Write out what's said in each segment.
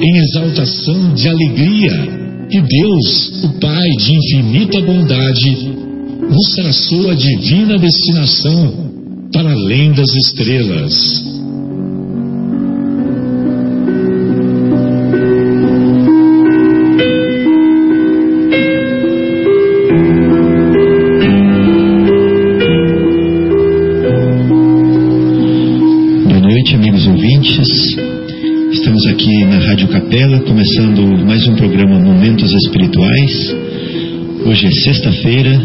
em exaltação de alegria, e Deus, o Pai de infinita bondade, nos traçou a divina destinação para além das estrelas. Boa noite, amigos ouvintes. Capela, começando mais um programa Momentos Espirituais. Hoje é sexta-feira,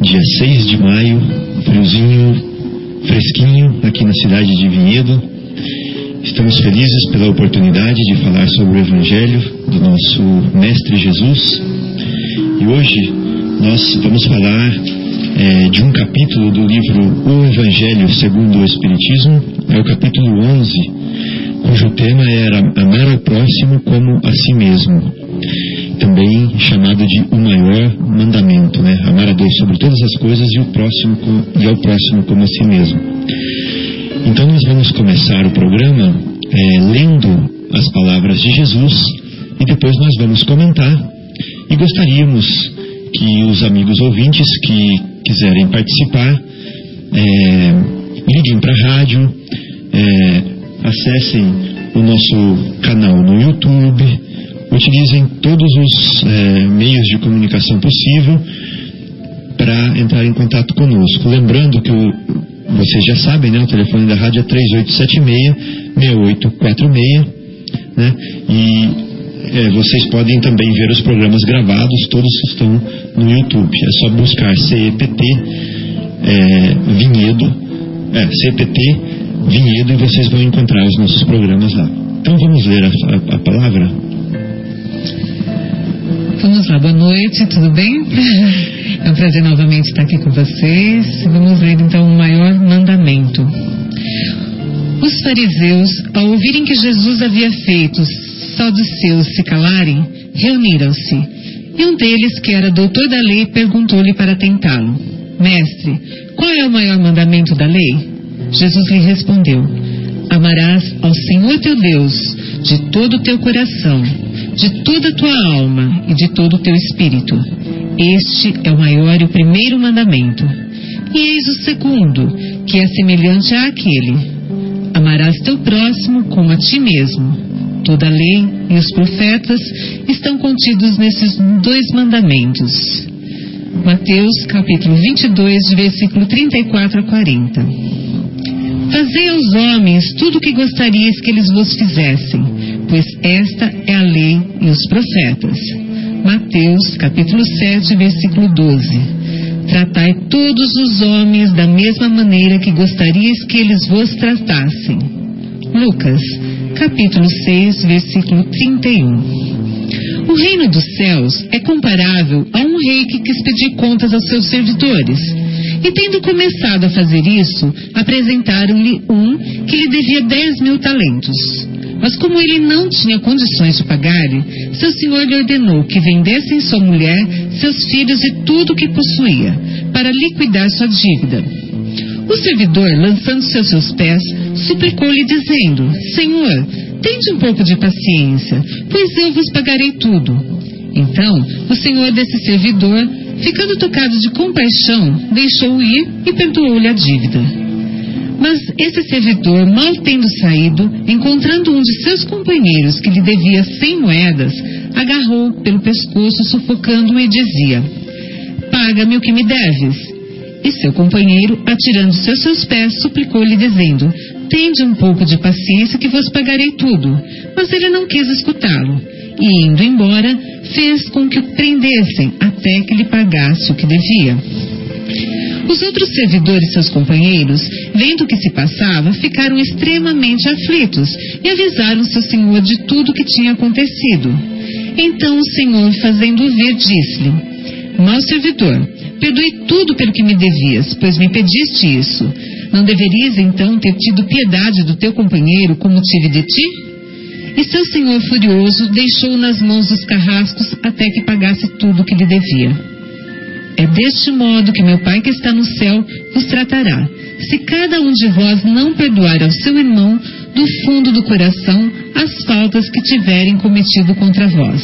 dia 6 de maio, friozinho, fresquinho, aqui na cidade de Vinhedo. Estamos felizes pela oportunidade de falar sobre o Evangelho do nosso Mestre Jesus. E hoje nós vamos falar é, de um capítulo do livro O Evangelho segundo o Espiritismo, é o capítulo 11, cujo tema era Amar ao próximo como a si mesmo, também chamado de o maior mandamento, né? Amar a Deus sobre todas as coisas e, o próximo, e ao próximo como a si mesmo. Então nós vamos começar o programa é, lendo as palavras de Jesus e depois nós vamos comentar e gostaríamos que os amigos ouvintes que quiserem participar é, liguem para a rádio, acessem o nosso canal no YouTube, utilizem todos os é, meios de comunicação possível para entrar em contato conosco. Lembrando que o, vocês já sabem, né, o telefone da rádio é 3876-6846, né, e é, vocês podem também ver os programas gravados, todos estão no YouTube. É só buscar CEPT é, Vinhedo, é, CEPT Vinhedo e vocês vão encontrar os nossos programas lá. Então vamos ler a, a, a palavra? Vamos lá, boa noite, tudo bem? É um prazer novamente estar aqui com vocês. Vamos ler então o maior mandamento. Os fariseus, ao ouvirem que Jesus havia feito só dos seus se calarem, reuniram-se. E um deles, que era doutor da lei, perguntou-lhe para tentá-lo: Mestre, qual é o maior mandamento da lei? Jesus lhe respondeu: Amarás ao Senhor teu Deus de todo o teu coração, de toda a tua alma e de todo o teu espírito. Este é o maior e o primeiro mandamento. E eis o segundo, que é semelhante àquele: Amarás teu próximo como a ti mesmo. Toda a lei e os profetas estão contidos nesses dois mandamentos. Mateus capítulo 22, versículo 34 a 40. Fazei aos homens tudo o que gostarias que eles vos fizessem, pois esta é a lei e os profetas. Mateus capítulo 7, versículo 12. Tratai todos os homens da mesma maneira que gostarias que eles vos tratassem. Lucas capítulo 6, versículo 31. O reino dos céus é comparável a um rei que quis pedir contas aos seus servidores. E tendo começado a fazer isso, apresentaram-lhe um que lhe devia dez mil talentos. Mas como ele não tinha condições de pagar-lhe, seu senhor lhe ordenou que vendessem sua mulher, seus filhos e tudo o que possuía, para liquidar sua dívida. O servidor, lançando-se aos seus pés, suplicou-lhe, dizendo: Senhor, tende um pouco de paciência, pois eu vos pagarei tudo. Então, o senhor desse servidor, ficando tocado de compaixão, deixou-o ir e perdoou-lhe a dívida. Mas esse servidor, mal tendo saído, encontrando um de seus companheiros que lhe devia cem moedas, agarrou pelo pescoço, sufocando-o e dizia: Paga-me o que me deves. E seu companheiro, atirando-se aos seus pés, suplicou-lhe, dizendo: Tende um pouco de paciência que vos pagarei tudo. Mas ele não quis escutá-lo. E, indo embora, fez com que o prendessem até que lhe pagasse o que devia. Os outros servidores, seus companheiros, vendo o que se passava, ficaram extremamente aflitos e avisaram seu senhor de tudo o que tinha acontecido. Então o senhor, fazendo vir, disse-lhe: Mau servidor, perdoei tudo pelo que me devias, pois me pediste isso. Não deverias então ter tido piedade do teu companheiro como tive de ti? E seu senhor furioso deixou nas mãos dos carrascos até que pagasse tudo o que lhe devia. É deste modo que meu Pai que está no céu vos tratará, se cada um de vós não perdoar ao seu irmão do fundo do coração as faltas que tiverem cometido contra vós.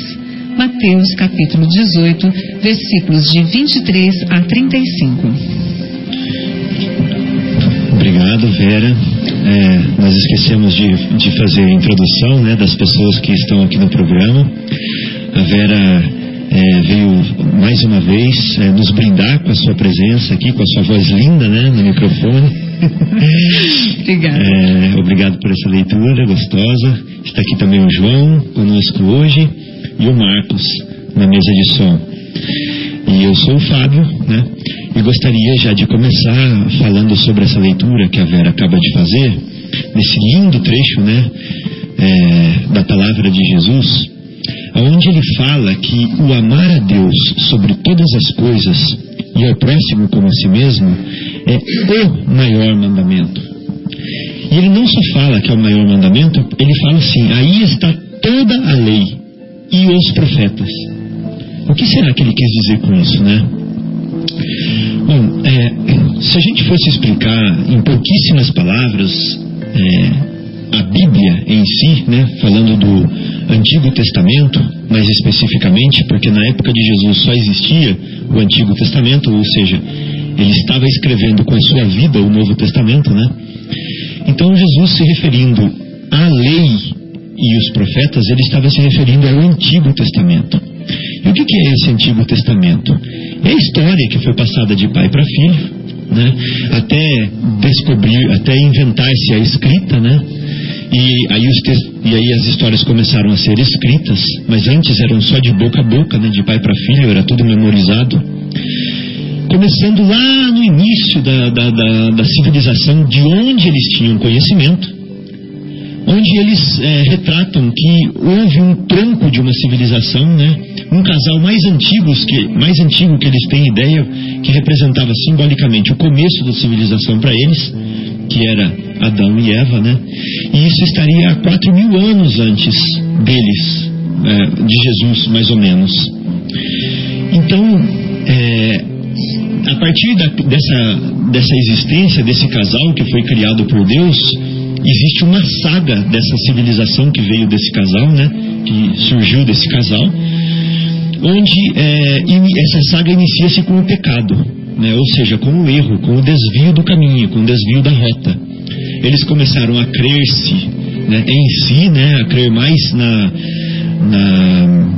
Mateus capítulo 18, versículos de 23 a 35. Obrigado, Vera. É, nós esquecemos de, de fazer a introdução né, das pessoas que estão aqui no programa. A Vera é, veio mais uma vez é, nos brindar com a sua presença aqui, com a sua voz linda né, no microfone. Obrigada. É, obrigado por essa leitura gostosa. Está aqui também o João conosco hoje e o Marcos na mesa de som. E eu sou o Fábio, né? E gostaria já de começar falando sobre essa leitura que a Vera acaba de fazer, nesse lindo trecho, né? É, da palavra de Jesus, onde ele fala que o amar a Deus sobre todas as coisas e ao próximo como a si mesmo é o maior mandamento. E ele não só fala que é o maior mandamento, ele fala assim: aí está toda a lei e os profetas. O que será que ele quis dizer com isso, né? Bom, é, se a gente fosse explicar em pouquíssimas palavras é, a Bíblia em si, né, falando do Antigo Testamento, mais especificamente, porque na época de Jesus só existia o Antigo Testamento, ou seja, ele estava escrevendo com a sua vida o Novo Testamento, né? Então Jesus se referindo à lei e os profetas, ele estava se referindo ao Antigo Testamento. E o que é esse Antigo Testamento? É a história que foi passada de pai para filho, né? até descobrir, até inventar-se a escrita, né? E aí, e aí, as histórias começaram a ser escritas, mas antes eram só de boca a boca, né, de pai para filho, era tudo memorizado. Começando lá no início da, da, da, da civilização, de onde eles tinham conhecimento, onde eles é, retratam que houve um tronco de uma civilização, né? um casal mais antigo que mais antigo que eles têm ideia, que representava simbolicamente o começo da civilização para eles, que era Adão e Eva, né? E isso estaria há quatro mil anos antes deles, é, de Jesus, mais ou menos. Então, é, a partir da, dessa, dessa existência desse casal que foi criado por Deus, existe uma saga dessa civilização que veio desse casal, né? Que surgiu desse casal, onde é, essa saga inicia-se com o pecado né? ou seja, com o erro, com o desvio do caminho, com o desvio da rota. Eles começaram a crer-se né, em si, né, a crer mais na, na,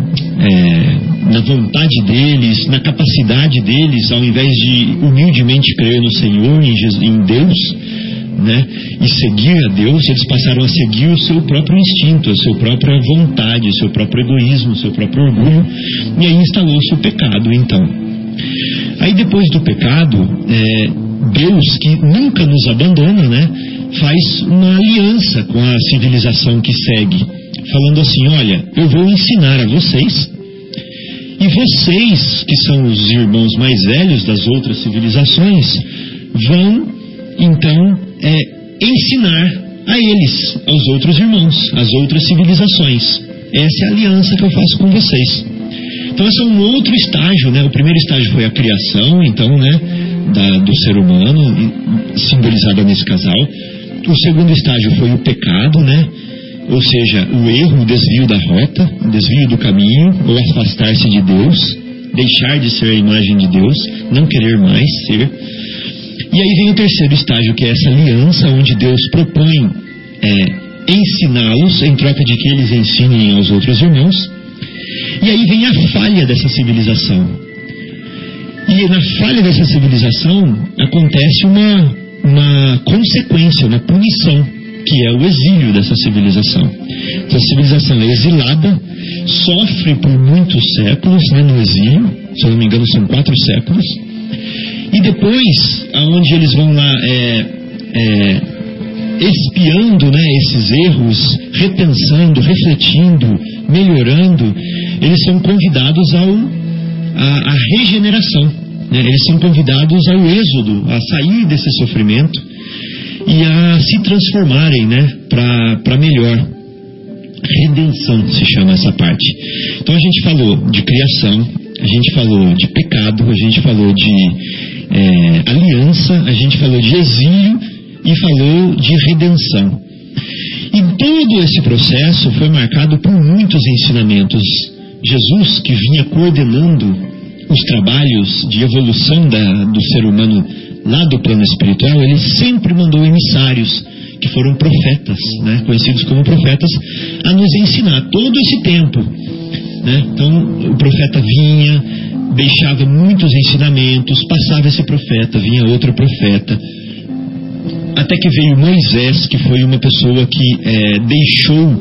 é, na vontade deles, na capacidade deles, ao invés de humildemente crer no Senhor, em, Jesus, em Deus, né, e seguir a Deus, eles passaram a seguir o seu próprio instinto, a sua própria vontade, o seu próprio egoísmo, o seu próprio orgulho, e aí instalou-se o pecado, então. Aí depois do pecado, é, Deus, que nunca nos abandona, né, faz uma aliança com a civilização que segue, falando assim: olha, eu vou ensinar a vocês, e vocês, que são os irmãos mais velhos das outras civilizações, vão então é, ensinar a eles, aos outros irmãos, às outras civilizações. Essa é a aliança que eu faço com vocês. Então esse é um outro estágio, né? O primeiro estágio foi a criação, então, né, da, do ser humano, simbolizada nesse casal. O segundo estágio foi o pecado, né? Ou seja, o erro, o desvio da rota, o desvio do caminho, ou afastar-se de Deus, deixar de ser a imagem de Deus, não querer mais ser. E aí vem o terceiro estágio, que é essa aliança, onde Deus propõe é, ensiná-los, em troca de que eles ensinem aos outros irmãos. E aí vem a falha dessa civilização. E na falha dessa civilização acontece uma, uma consequência, uma punição, que é o exílio dessa civilização. Essa civilização é exilada, sofre por muitos séculos né, no exílio, se eu não me engano são quatro séculos, e depois, aonde eles vão lá é, é, espiando né, esses erros, repensando, refletindo, melhorando, eles são convidados ao, a, a regeneração. Né? Eles são convidados ao êxodo, a sair desse sofrimento e a se transformarem né, para melhor. Redenção se chama essa parte. Então a gente falou de criação, a gente falou de pecado, a gente falou de é, aliança, a gente falou de exílio e falou de redenção. E todo esse processo foi marcado por muitos ensinamentos. Jesus, que vinha coordenando os trabalhos de evolução da, do ser humano lá do plano espiritual, ele sempre mandou emissários, que foram profetas, né, conhecidos como profetas, a nos ensinar todo esse tempo. Né? Então, o profeta vinha, deixava muitos ensinamentos, passava esse profeta, vinha outro profeta, até que veio Moisés, que foi uma pessoa que é, deixou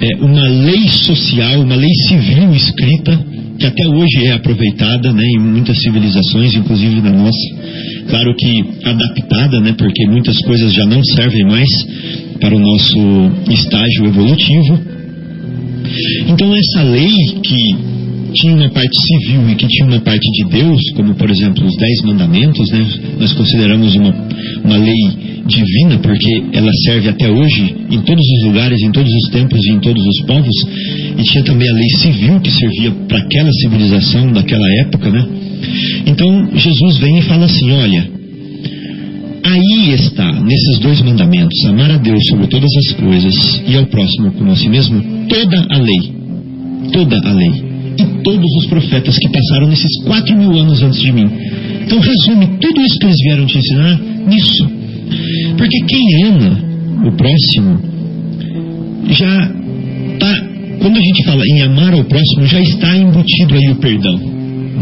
é, uma lei social, uma lei civil escrita, que até hoje é aproveitada né, em muitas civilizações, inclusive na nossa. Claro que adaptada, né, porque muitas coisas já não servem mais para o nosso estágio evolutivo. Então, essa lei que tinha uma parte civil e que tinha uma parte de Deus, como por exemplo os Dez Mandamentos, né? nós consideramos uma, uma lei divina porque ela serve até hoje em todos os lugares, em todos os tempos e em todos os povos, e tinha também a lei civil que servia para aquela civilização daquela época, né? Então Jesus vem e fala assim: olha, aí está, nesses dois mandamentos, amar a Deus sobre todas as coisas e ao próximo como a si mesmo, toda a lei. Toda a lei e todos os profetas que passaram nesses quatro mil anos antes de mim. Então resume tudo isso que eles vieram te ensinar nisso. Porque quem ama o próximo já está. Quando a gente fala em amar ao próximo, já está embutido aí o perdão.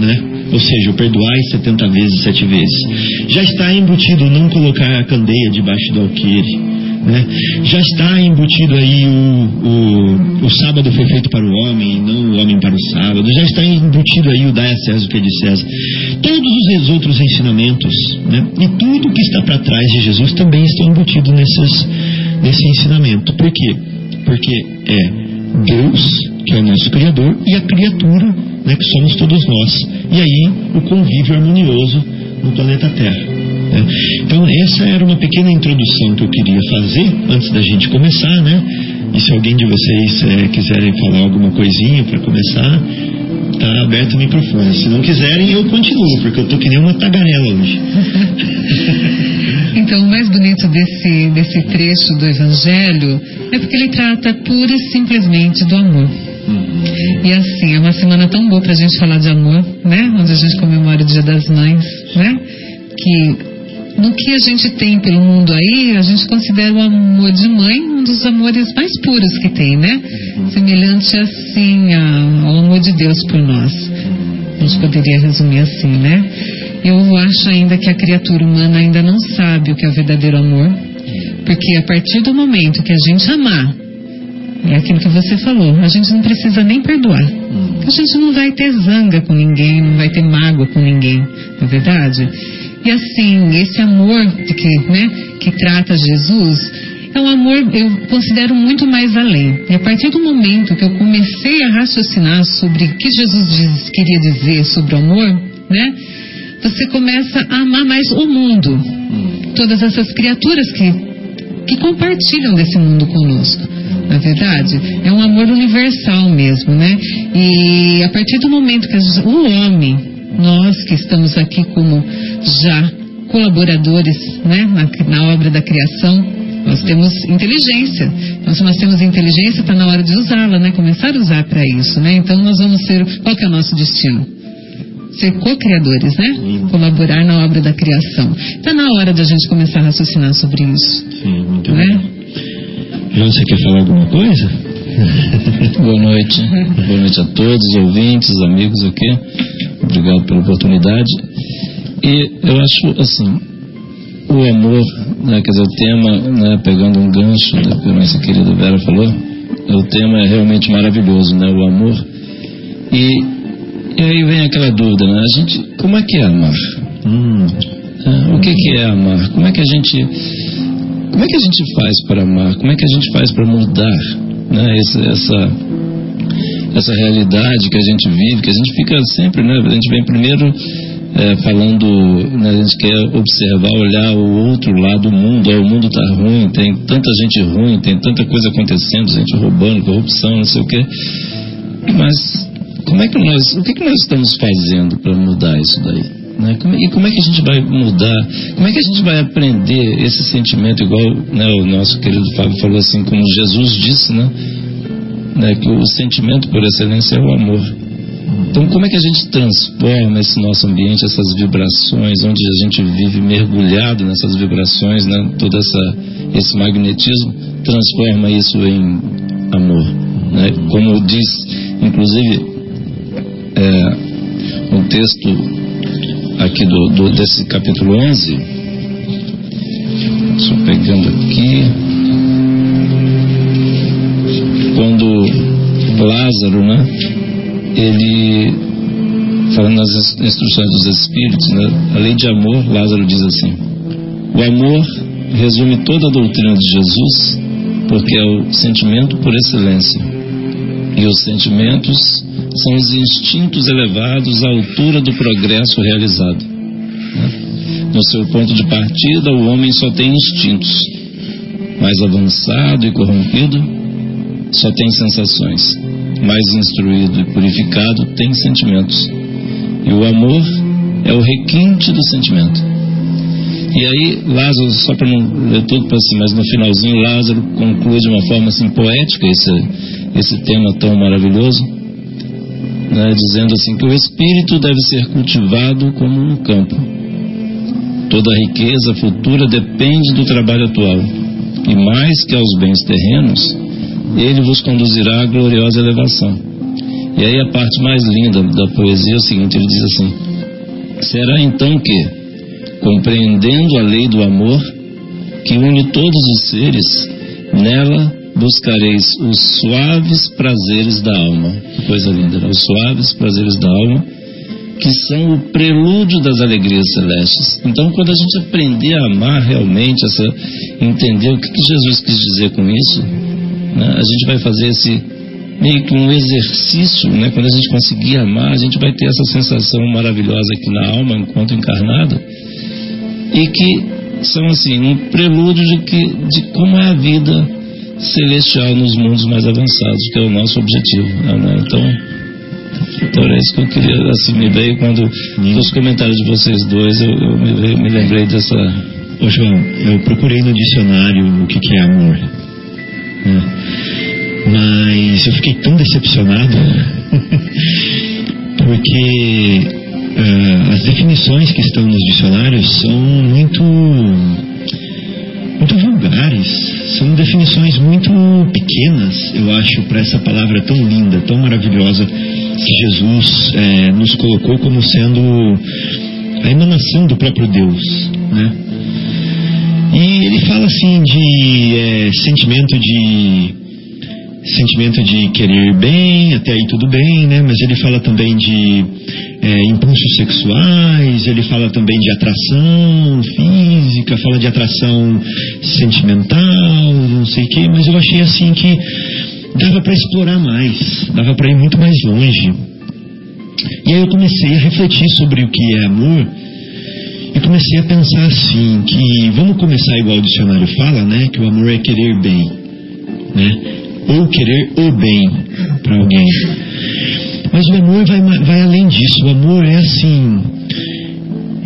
Né? Ou seja, o perdoai 70 vezes, sete vezes. Já está embutido não colocar a candeia debaixo do alqueire né? Já está embutido aí o, o, sábado foi feito para o homem e não o homem para o sábado. Já está embutido aí o dai a César o que é de César. Todos os outros ensinamentos né? e tudo que está para trás de Jesus também estão embutidos nesses, nesse ensinamento. Por quê? Porque é Deus, que é o nosso Criador, e a criatura, né, que somos todos nós. E aí o convívio harmonioso no planeta Terra. Né? Então, essa era uma pequena introdução que eu queria fazer antes da gente começar, né? E se alguém de vocês é, quiserem falar alguma coisinha para começar, tá aberto o microfone. Se não quiserem, eu continuo, porque eu tô que nem uma tagarela hoje. então, o mais bonito desse, desse trecho do Evangelho é porque ele trata pura e simplesmente do amor. Uhum. E assim, é uma semana tão boa para a gente falar de amor, né? Onde a gente comemora o Dia das Mães, né? Que no que a gente tem pelo mundo aí, a gente considera o amor de mãe um dos amores mais puros que tem, né? Uhum. Semelhante assim ao amor de Deus por nós. A gente poderia resumir assim, né? Eu acho ainda que a criatura humana ainda não sabe o que é o verdadeiro amor, porque a partir do momento que a gente amar, é aquilo que você falou, a gente não precisa nem perdoar. Uhum. A gente não vai ter zanga com ninguém, não vai ter mágoa com ninguém, não é verdade? E assim, esse amor que, né, que trata Jesus é um amor, eu considero muito mais além. E a partir do momento que eu comecei a raciocinar sobre o que Jesus diz, queria dizer sobre o amor, né, você começa a amar mais o mundo. Todas essas criaturas que, que compartilham desse mundo conosco. Na é verdade, é um amor universal mesmo, né? E a partir do momento que o homem nós que estamos aqui como já colaboradores né, na, na obra da criação, nós temos inteligência. Então, se nós temos inteligência, está na hora de usá-la, né? Começar a usar para isso, né? Então, nós vamos ser... Qual que é o nosso destino? Ser co-criadores, né? Sim. Colaborar na obra da criação. Está na hora de a gente começar a raciocinar sobre isso. Sim, muito né? bem. João, você quer falar alguma coisa? Boa noite. Boa noite a todos, ouvintes, amigos aqui. Obrigado pela oportunidade. E eu acho, assim, o amor, né, quer dizer, o tema, né, pegando um gancho né, que a nossa querida Vera falou, o tema é realmente maravilhoso, né, o amor. E, e aí vem aquela dúvida, né, a gente, como é que é amar? Hum, é, o que, que é amar? Como é que a gente, como é que a gente faz para amar? Como é que a gente faz para mudar, né, essa essa realidade que a gente vive, que a gente fica sempre, né? A gente vem primeiro é, falando, né, a gente quer observar, olhar o outro lado do mundo. o mundo está ruim, tem tanta gente ruim, tem tanta coisa acontecendo, gente roubando, corrupção, não sei o quê. Mas como é que nós, o que, que nós estamos fazendo para mudar isso daí? Né? Como, e como é que a gente vai mudar? Como é que a gente vai aprender esse sentimento, igual né, o nosso querido Fábio falou assim, como Jesus disse, né? Né que o sentimento por excelência é o amor. Então, como é que a gente transforma esse nosso ambiente, essas vibrações, onde a gente vive mergulhado nessas vibrações, né? todo essa, esse magnetismo, transforma isso em amor? Né? Como diz, inclusive, é, um texto aqui do, do, desse capítulo 11, só pegando aqui, Lázaro, né? ele, falando nas instruções dos Espíritos, né, a lei de amor, Lázaro diz assim: o amor resume toda a doutrina de Jesus, porque é o sentimento por excelência. E os sentimentos são os instintos elevados à altura do progresso realizado. Né? No seu ponto de partida, o homem só tem instintos. Mais avançado e corrompido, só tem sensações mais instruído e purificado tem sentimentos. E o amor é o requinte do sentimento. E aí, Lázaro, só para não ler tudo para cima, mas no finalzinho, Lázaro conclui de uma forma assim poética esse, esse tema tão maravilhoso, né, dizendo assim que o espírito deve ser cultivado como um campo. Toda a riqueza futura depende do trabalho atual. E mais que aos bens terrenos, ele vos conduzirá à gloriosa elevação. E aí a parte mais linda da poesia é o seguinte, ele diz assim, será então que, compreendendo a lei do amor, que une todos os seres, nela buscareis os suaves prazeres da alma. Que coisa linda, né? Os suaves prazeres da alma, que são o prelúdio das alegrias celestes. Então, quando a gente aprender a amar realmente, essa, entender o que, que Jesus quis dizer com isso, né? A gente vai fazer esse meio que um exercício, né? quando a gente conseguir amar, a gente vai ter essa sensação maravilhosa aqui na alma enquanto encarnada e que são assim um prelúdio de, que, de como é a vida celestial nos mundos mais avançados, que é o nosso objetivo. Né? Então, então era isso que eu queria, assim, me veio quando nos comentários de vocês dois, eu, eu me, veio, me lembrei dessa... Ô João, eu procurei no dicionário o que, que é amor. Mas eu fiquei tão decepcionado porque uh, as definições que estão nos dicionários são muito muito vulgares, são definições muito pequenas, eu acho, para essa palavra tão linda, tão maravilhosa que Jesus é, nos colocou como sendo a emanação do próprio Deus, né? E ele fala assim de é, sentimento de sentimento de querer bem, até aí tudo bem, né? Mas ele fala também de é, impulsos sexuais, ele fala também de atração física, fala de atração sentimental, não sei o quê, mas eu achei assim que dava para explorar mais, dava para ir muito mais longe. E aí eu comecei a refletir sobre o que é amor e comecei a pensar assim, que vamos começar igual o dicionário fala, né? Que o amor é querer bem, né? Ou querer o bem para alguém. Mas o amor vai, vai além disso. O amor é assim,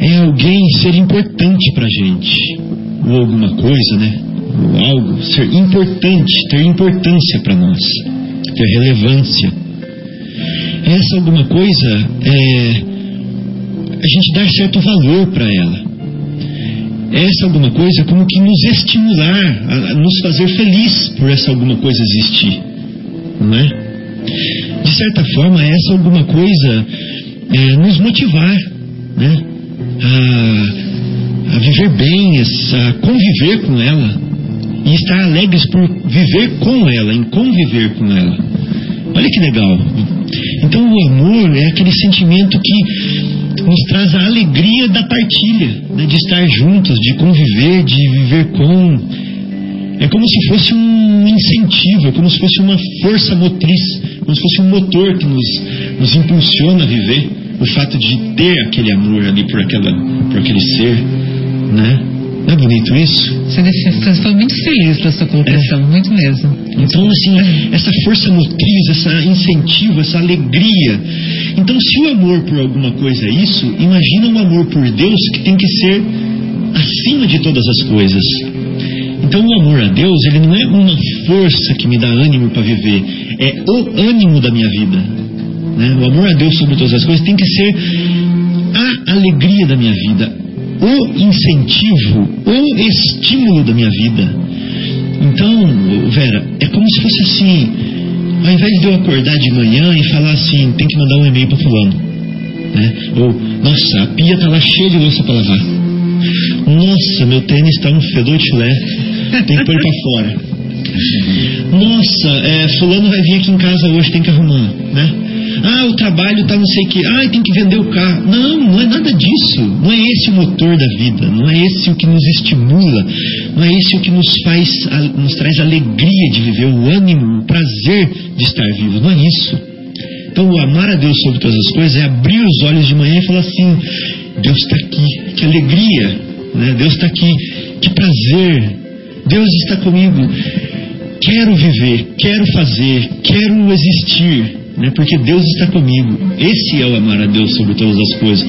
é alguém ser importante para gente, ou alguma coisa, né? Ou algo ser importante, ter importância para nós, ter relevância. Essa alguma coisa é a gente dar certo valor para ela. Essa alguma coisa como que nos estimular, a, a nos fazer feliz por essa alguma coisa existir, não é? de certa forma, essa alguma coisa é, nos motivar né? a, a viver bem, a conviver com ela e estar alegres por viver com ela, em conviver com ela. Olha que legal. Então o amor é aquele sentimento que nos traz a alegria da partilha, né? de estar juntos, de conviver, de viver com. É como se fosse um incentivo, é como se fosse uma força motriz, como se fosse um motor que nos, nos impulsiona a viver. O fato de ter aquele amor ali por, aquela, por aquele ser, né? Não é bonito isso? Você foi muito feliz com a sua colocação, é. muito mesmo. Então, assim, essa força motriz, essa incentivo, essa alegria. Então, se o amor por alguma coisa é isso, imagina o amor por Deus que tem que ser acima de todas as coisas. Então, o amor a Deus, ele não é uma força que me dá ânimo para viver, é o ânimo da minha vida. Né? O amor a Deus sobre todas as coisas tem que ser a alegria da minha vida, o incentivo, o estímulo da minha vida. Então, Vera, é como se fosse assim: ao invés de eu acordar de manhã e falar assim, tem que mandar um e-mail para Fulano, né? ou nossa, a pia está lá cheia de louça para lavar. Nossa, meu tênis está um fedor de chulé, tem que pôr para fora. Nossa, é, fulano vai vir aqui em casa hoje, tem que arrumar, né? Ah, o trabalho tá não sei o que. Ah, tem que vender o carro. Não, não é nada disso. Não é esse o motor da vida. Não é esse o que nos estimula. Não é esse o que nos faz, nos traz alegria de viver, o ânimo, o prazer de estar vivo. Não é isso. Então, o amar a Deus sobre todas as coisas é abrir os olhos de manhã e falar assim: Deus está aqui. Que alegria. Né? Deus está aqui. Que prazer. Deus está comigo. Quero viver, quero fazer, quero existir né? porque Deus está comigo. Esse é o amar a Deus sobre todas as coisas.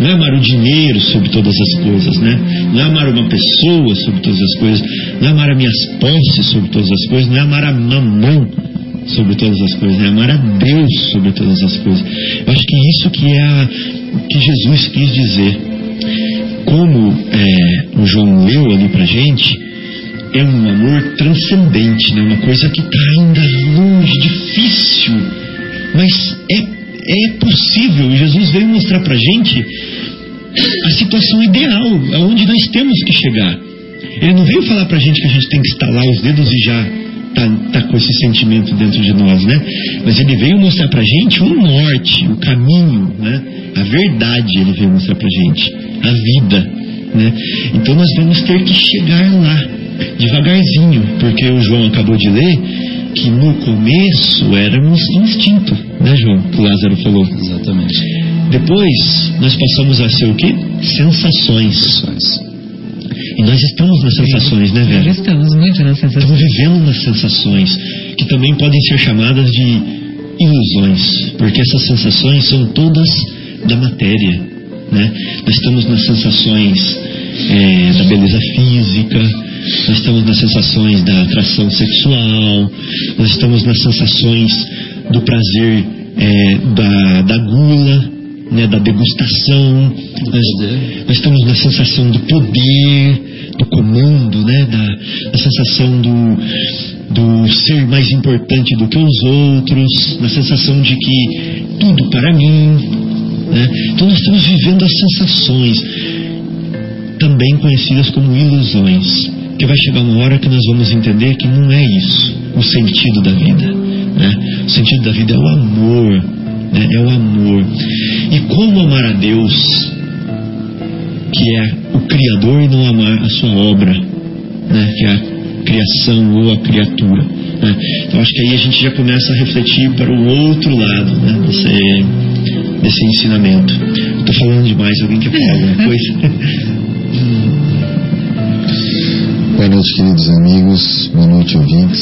Não é amar o dinheiro sobre todas as coisas, né? Não é amar uma pessoa sobre todas as coisas. Não é amar as minhas posses sobre todas as coisas. Não é amar a mamão sobre todas as coisas. É amar a Deus sobre todas as coisas. Eu acho que isso que é a, que Jesus quis dizer. Como é, o João leu ali pra gente, é um amor transcendente, né? uma coisa que está ainda longe, difícil mas é, é possível. Jesus veio mostrar para gente a situação ideal, aonde nós temos que chegar. Ele não veio falar para gente que a gente tem que estalar os dedos e já tá, tá com esse sentimento dentro de nós, né? Mas ele veio mostrar para gente o norte, o caminho, né? A verdade ele veio mostrar para gente, a vida, né? Então nós vamos ter que chegar lá devagarzinho, porque o João acabou de ler que no começo éramos instinto, né, João? Que o Lázaro falou. Exatamente. Depois nós passamos a ser o quê? Sensações. Sensações. E nós estamos nas sensações, né, Vera? Nós estamos muito nas sensações. Estamos vivendo nas sensações, que também podem ser chamadas de ilusões, porque essas sensações são todas da matéria, né? Nós estamos nas sensações é, da beleza física, nós estamos nas sensações da atração sexual, nós estamos nas sensações do prazer é, da, da gula, né, da degustação, nós, nós, estamos na sensação do poder, do comando, né, da, da sensação do, do ser mais importante do que os outros, na sensação de que tudo para mim. Né? Então nós estamos vivendo as sensações, também conhecidas como ilusões. Porque vai chegar uma hora que nós vamos entender que não é isso o sentido da vida. Né? O sentido da vida é o amor. Né? É o amor. E como amar a Deus, que é o Criador, e não amar a sua obra, né? que é a criação ou a criatura. Né? Então acho que aí a gente já começa a refletir para o outro lado né? desse, desse ensinamento. Estou falando demais, alguém quer falar alguma coisa? Boa noite, queridos amigos. Boa noite, ouvintes.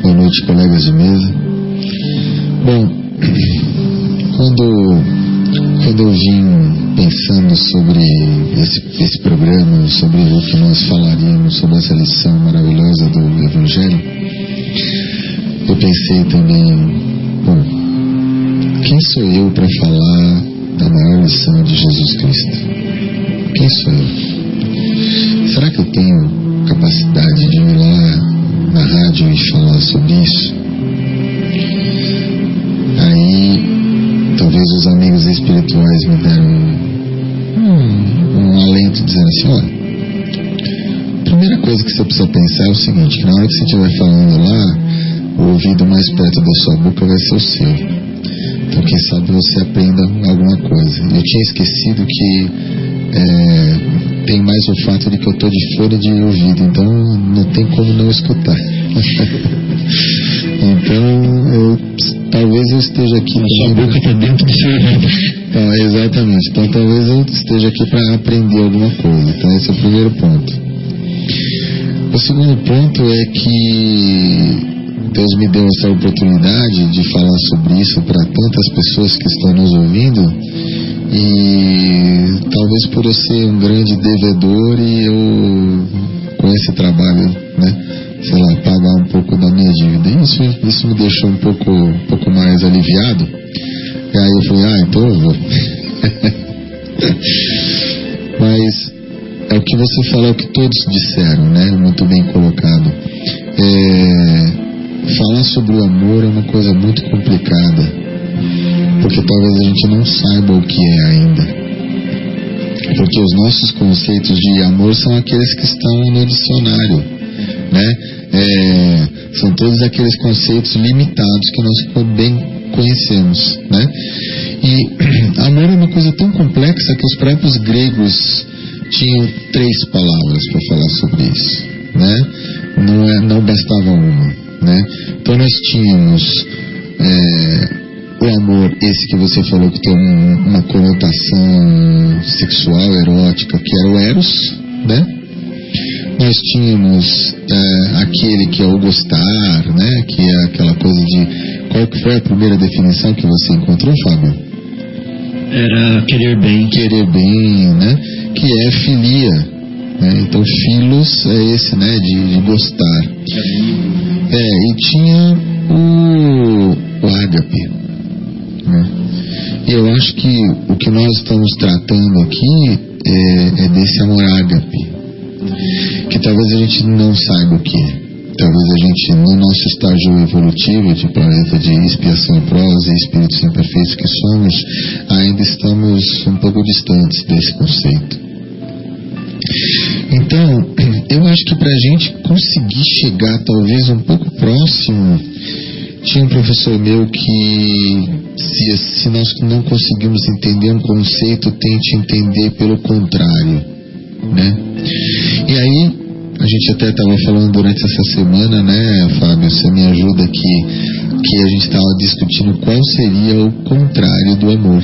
Boa noite, colegas de mesa. Bom, quando, quando eu vim pensando sobre esse, esse programa, sobre o que nós falaríamos, sobre essa lição maravilhosa do Evangelho, eu pensei também, bom, quem sou eu para falar da maior lição de Jesus Cristo? Quem sou eu? será que eu tenho capacidade de ir lá na rádio e falar sobre isso? Aí, talvez os amigos espirituais me deram um, um alento dizendo assim: olha, a primeira coisa que você precisa pensar é o seguinte: na hora que você estiver falando lá, o ouvido mais perto da sua boca vai ser o seu. Então, quem sabe você aprenda alguma coisa. Eu tinha esquecido que é, tem mais o fato de que eu estou de fora de ouvido, então não tem como não escutar. então eu, talvez eu esteja aqui. A sua boca está dentro do seu. Então, exatamente. Então talvez eu esteja aqui para aprender alguma coisa. Então esse é o primeiro ponto. O segundo ponto é que Deus me deu essa oportunidade de falar sobre isso para tantas pessoas que estão nos ouvindo e talvez por eu ser um grande devedor e eu com esse trabalho, né, sei lá, pagar um pouco da minha dívida. Isso, isso me deixou um pouco, um pouco mais aliviado. E aí eu falei, ah, então eu vou. Mas é o que você falou, é o que todos disseram, né? Muito bem colocado. É, falar sobre o amor é uma coisa muito complicada, porque talvez a gente não saiba o que é ainda. Porque os nossos conceitos de amor são aqueles que estão no dicionário, né? É, são todos aqueles conceitos limitados que nós bem conhecemos, né? E amor é uma coisa tão complexa que os próprios gregos tinham três palavras para falar sobre isso, né? Não, é, não bastava uma. Né? Então nós tínhamos é, o amor, esse que você falou que tem um, uma conotação sexual, erótica, que era o Eros, né? Nós tínhamos é, aquele que é o gostar, né? Que é aquela coisa de... Qual que foi a primeira definição que você encontrou, Fábio? Era querer bem. Querer bem, né? Que é filia, né? Então, filos é esse, né? De, de gostar. É, e tinha o, o ágape. Né? Eu acho que o que nós estamos tratando aqui é, é desse amor ágape. Que talvez a gente não saiba o que é talvez a gente, no nosso estágio evolutivo de planeta de expiação e prosa e espíritos imperfeitos que somos, ainda estamos um pouco distantes desse conceito. Então, eu acho que para a gente conseguir chegar talvez um pouco próximo, tinha um professor meu que, se, se nós não conseguimos entender um conceito, tente entender pelo contrário, né? E aí, a gente até estava falando durante essa semana, né, Fábio? Você me ajuda aqui, que a gente estava discutindo qual seria o contrário do amor,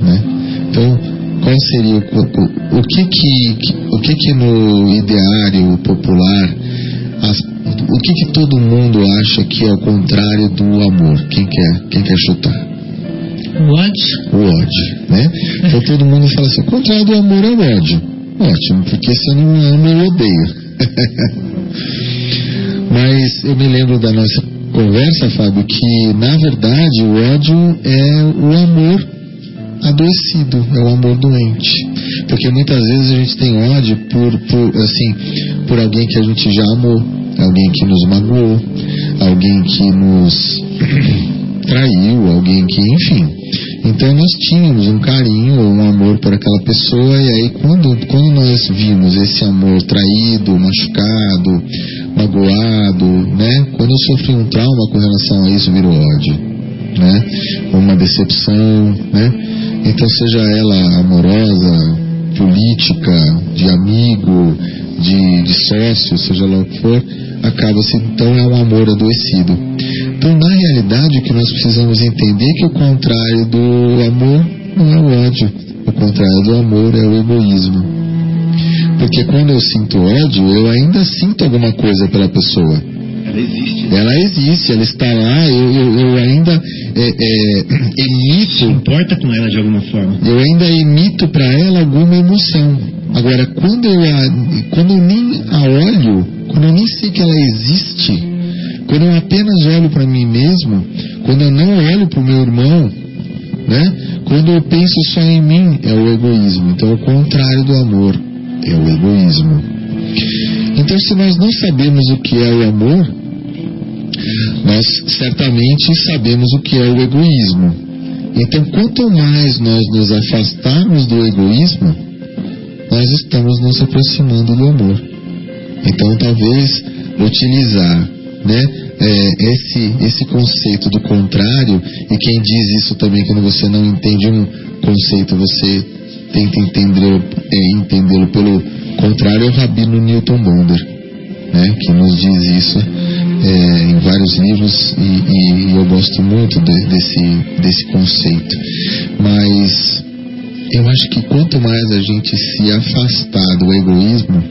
né? Então, qual seria o, o, que que o que que no ideário popular as, o que que todo mundo acha que é o contrário do amor? Quem quer quem quer chutar? O ódio? O ódio né? Então todo mundo fala assim o contrário do amor é o ódio. Ótimo porque se eu não amo eu odeio. Mas eu me lembro da nossa conversa Fábio que na verdade o ódio é o amor adoecido, é o amor doente. Porque muitas vezes a gente tem ódio por, por, assim, por alguém que a gente já amou, alguém que nos magoou, alguém que nos traiu, alguém que, enfim. Então nós tínhamos um carinho ou um amor por aquela pessoa e aí quando, quando nós vimos esse amor traído, machucado, magoado, né? Quando eu sofri um trauma com relação a isso, virou ódio né? Uma decepção, né? Então seja ela amorosa, política, de amigo, de, de sócio, seja lá o que for, acaba-se então é um amor adoecido. Então na realidade o que nós precisamos entender é que o contrário do amor não é o ódio, o contrário do amor é o egoísmo. Porque quando eu sinto ódio, eu ainda sinto alguma coisa pela pessoa ela existe. Ela existe, ela está lá, eu, eu, eu ainda é, é, emito. Se importa com ela de alguma forma. Eu ainda emito para ela alguma emoção. Agora, quando eu, a, quando eu nem a olho, quando eu nem sei que ela existe, quando eu apenas olho para mim mesmo, quando eu não olho para o meu irmão, né? Quando eu penso só em mim, é o egoísmo. Então, o contrário do amor é o egoísmo. Então, se nós não sabemos o que é o amor, nós certamente sabemos o que é o egoísmo. Então, quanto mais nós nos afastarmos do egoísmo, nós estamos nos aproximando do amor. Então, talvez utilizar né, é, esse, esse conceito do contrário, e quem diz isso também quando você não entende um conceito, você tenta entender, é, entendê-lo pelo contrário, é o Rabino Newton Bonder, né, que nos diz isso é, em vários livros, e, e eu gosto muito de, desse, desse conceito. Mas eu acho que quanto mais a gente se afastar do egoísmo,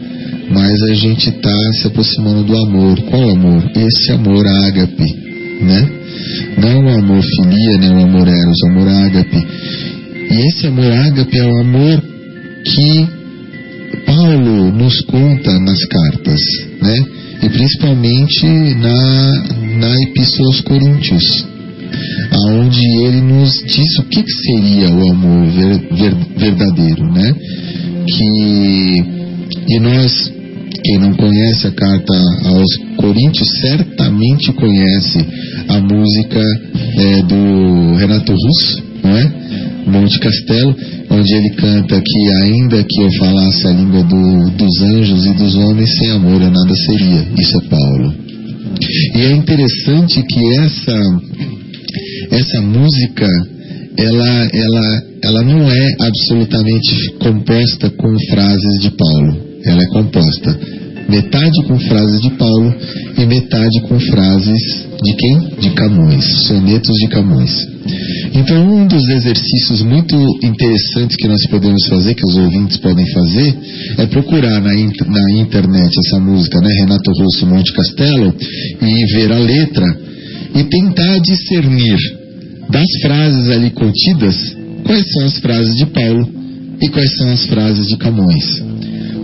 mais a gente está se aproximando do amor. Qual amor? Esse amor ágape, né? Não o amor filia, nem o amor eros, o amor ágape. E esse amor ágape é o amor que Paulo nos conta nas cartas, né? E principalmente na, na Epístola aos Coríntios, aonde ele nos diz o que, que seria o amor ver, ver, verdadeiro, né? Que e nós quem não conhece a carta aos Coríntios certamente conhece a música é, do Renato Russo, não é? Monte Castelo, onde ele canta que ainda que eu falasse a língua do, dos anjos e dos homens, sem amor eu nada seria. Isso é Paulo. E é interessante que essa essa música ela ela ela não é absolutamente composta com frases de Paulo. Ela é composta metade com frases de Paulo e metade com frases de quem? De Camões, sonetos de Camões. Então, um dos exercícios muito interessantes que nós podemos fazer, que os ouvintes podem fazer, é procurar na, na internet essa música, né? Renato Russo Monte Castelo, e ver a letra e tentar discernir das frases ali contidas quais são as frases de Paulo e quais são as frases de Camões.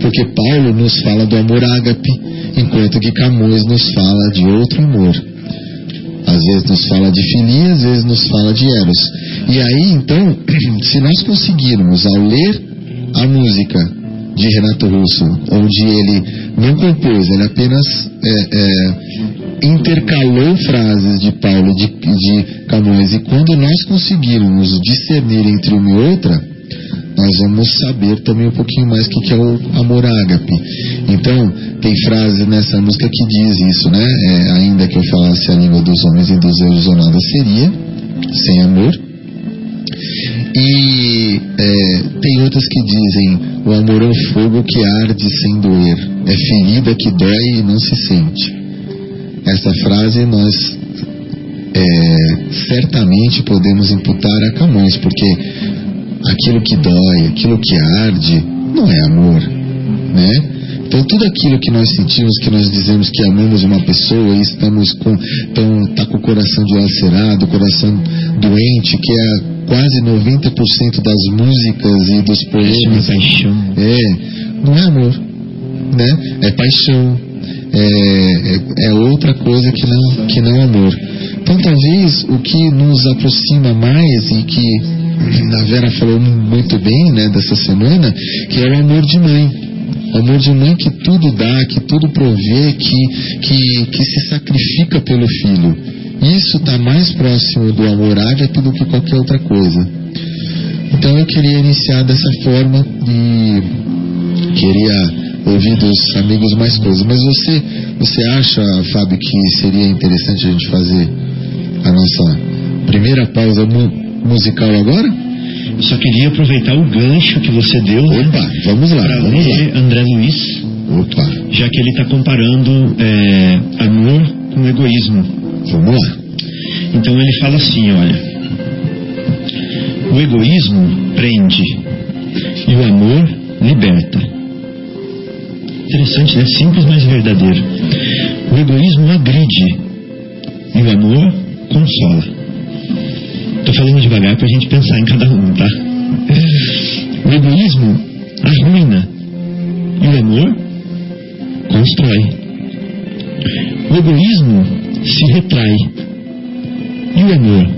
Porque Paulo nos fala do amor ágape, enquanto que Camões nos fala de outro amor. Às vezes nos fala de filia, às vezes nos fala de eros. E aí, então, se nós conseguirmos, ao ler a música de Renato Russo, onde ele não compôs, ele apenas é, é, intercalou frases de Paulo de, de Camões, e quando nós conseguirmos discernir entre uma e outra, nós vamos saber também um pouquinho mais o que, que é o amor ágape. Então, tem frase nessa música que diz isso, né? É, ainda que eu falasse a língua dos homens e dos anjos ou nada seria, sem amor. E é, tem outras que dizem: o amor é fogo que arde sem doer, é ferida que dói e não se sente. Essa frase nós é, certamente podemos imputar a Camões, porque aquilo que dói, aquilo que arde, não é amor, né? Então tudo aquilo que nós sentimos, que nós dizemos que amamos uma pessoa e estamos com, então, tá com o coração dilacerado, o coração doente, que é quase 90% das músicas e dos poemas. É paixão. É, não é amor, né? É paixão, é, é, é, outra coisa que não, que não amor. Então talvez o que nos aproxima mais e que a Vera falou muito bem né, dessa semana, que é o amor de mãe. O amor de mãe que tudo dá, que tudo provê, que, que, que se sacrifica pelo filho. Isso está mais próximo do amor ágape do que qualquer outra coisa. Então eu queria iniciar dessa forma e queria ouvir dos amigos mais coisas. Mas você, você acha, Fábio, que seria interessante a gente fazer a nossa primeira pausa musical agora? Eu só queria aproveitar o gancho que você deu. Né, Opa, vamos lá, vamos lá. André Luiz. Opa. Já que ele está comparando é, amor com egoísmo. Vamos lá. Então ele fala assim, olha. O egoísmo prende e o amor liberta. Interessante, né? Simples, mas verdadeiro. O egoísmo agride e o amor consola. Estou falando devagar para a gente pensar em cada um, tá? O egoísmo arruina e o amor constrói. O egoísmo se retrai e o amor?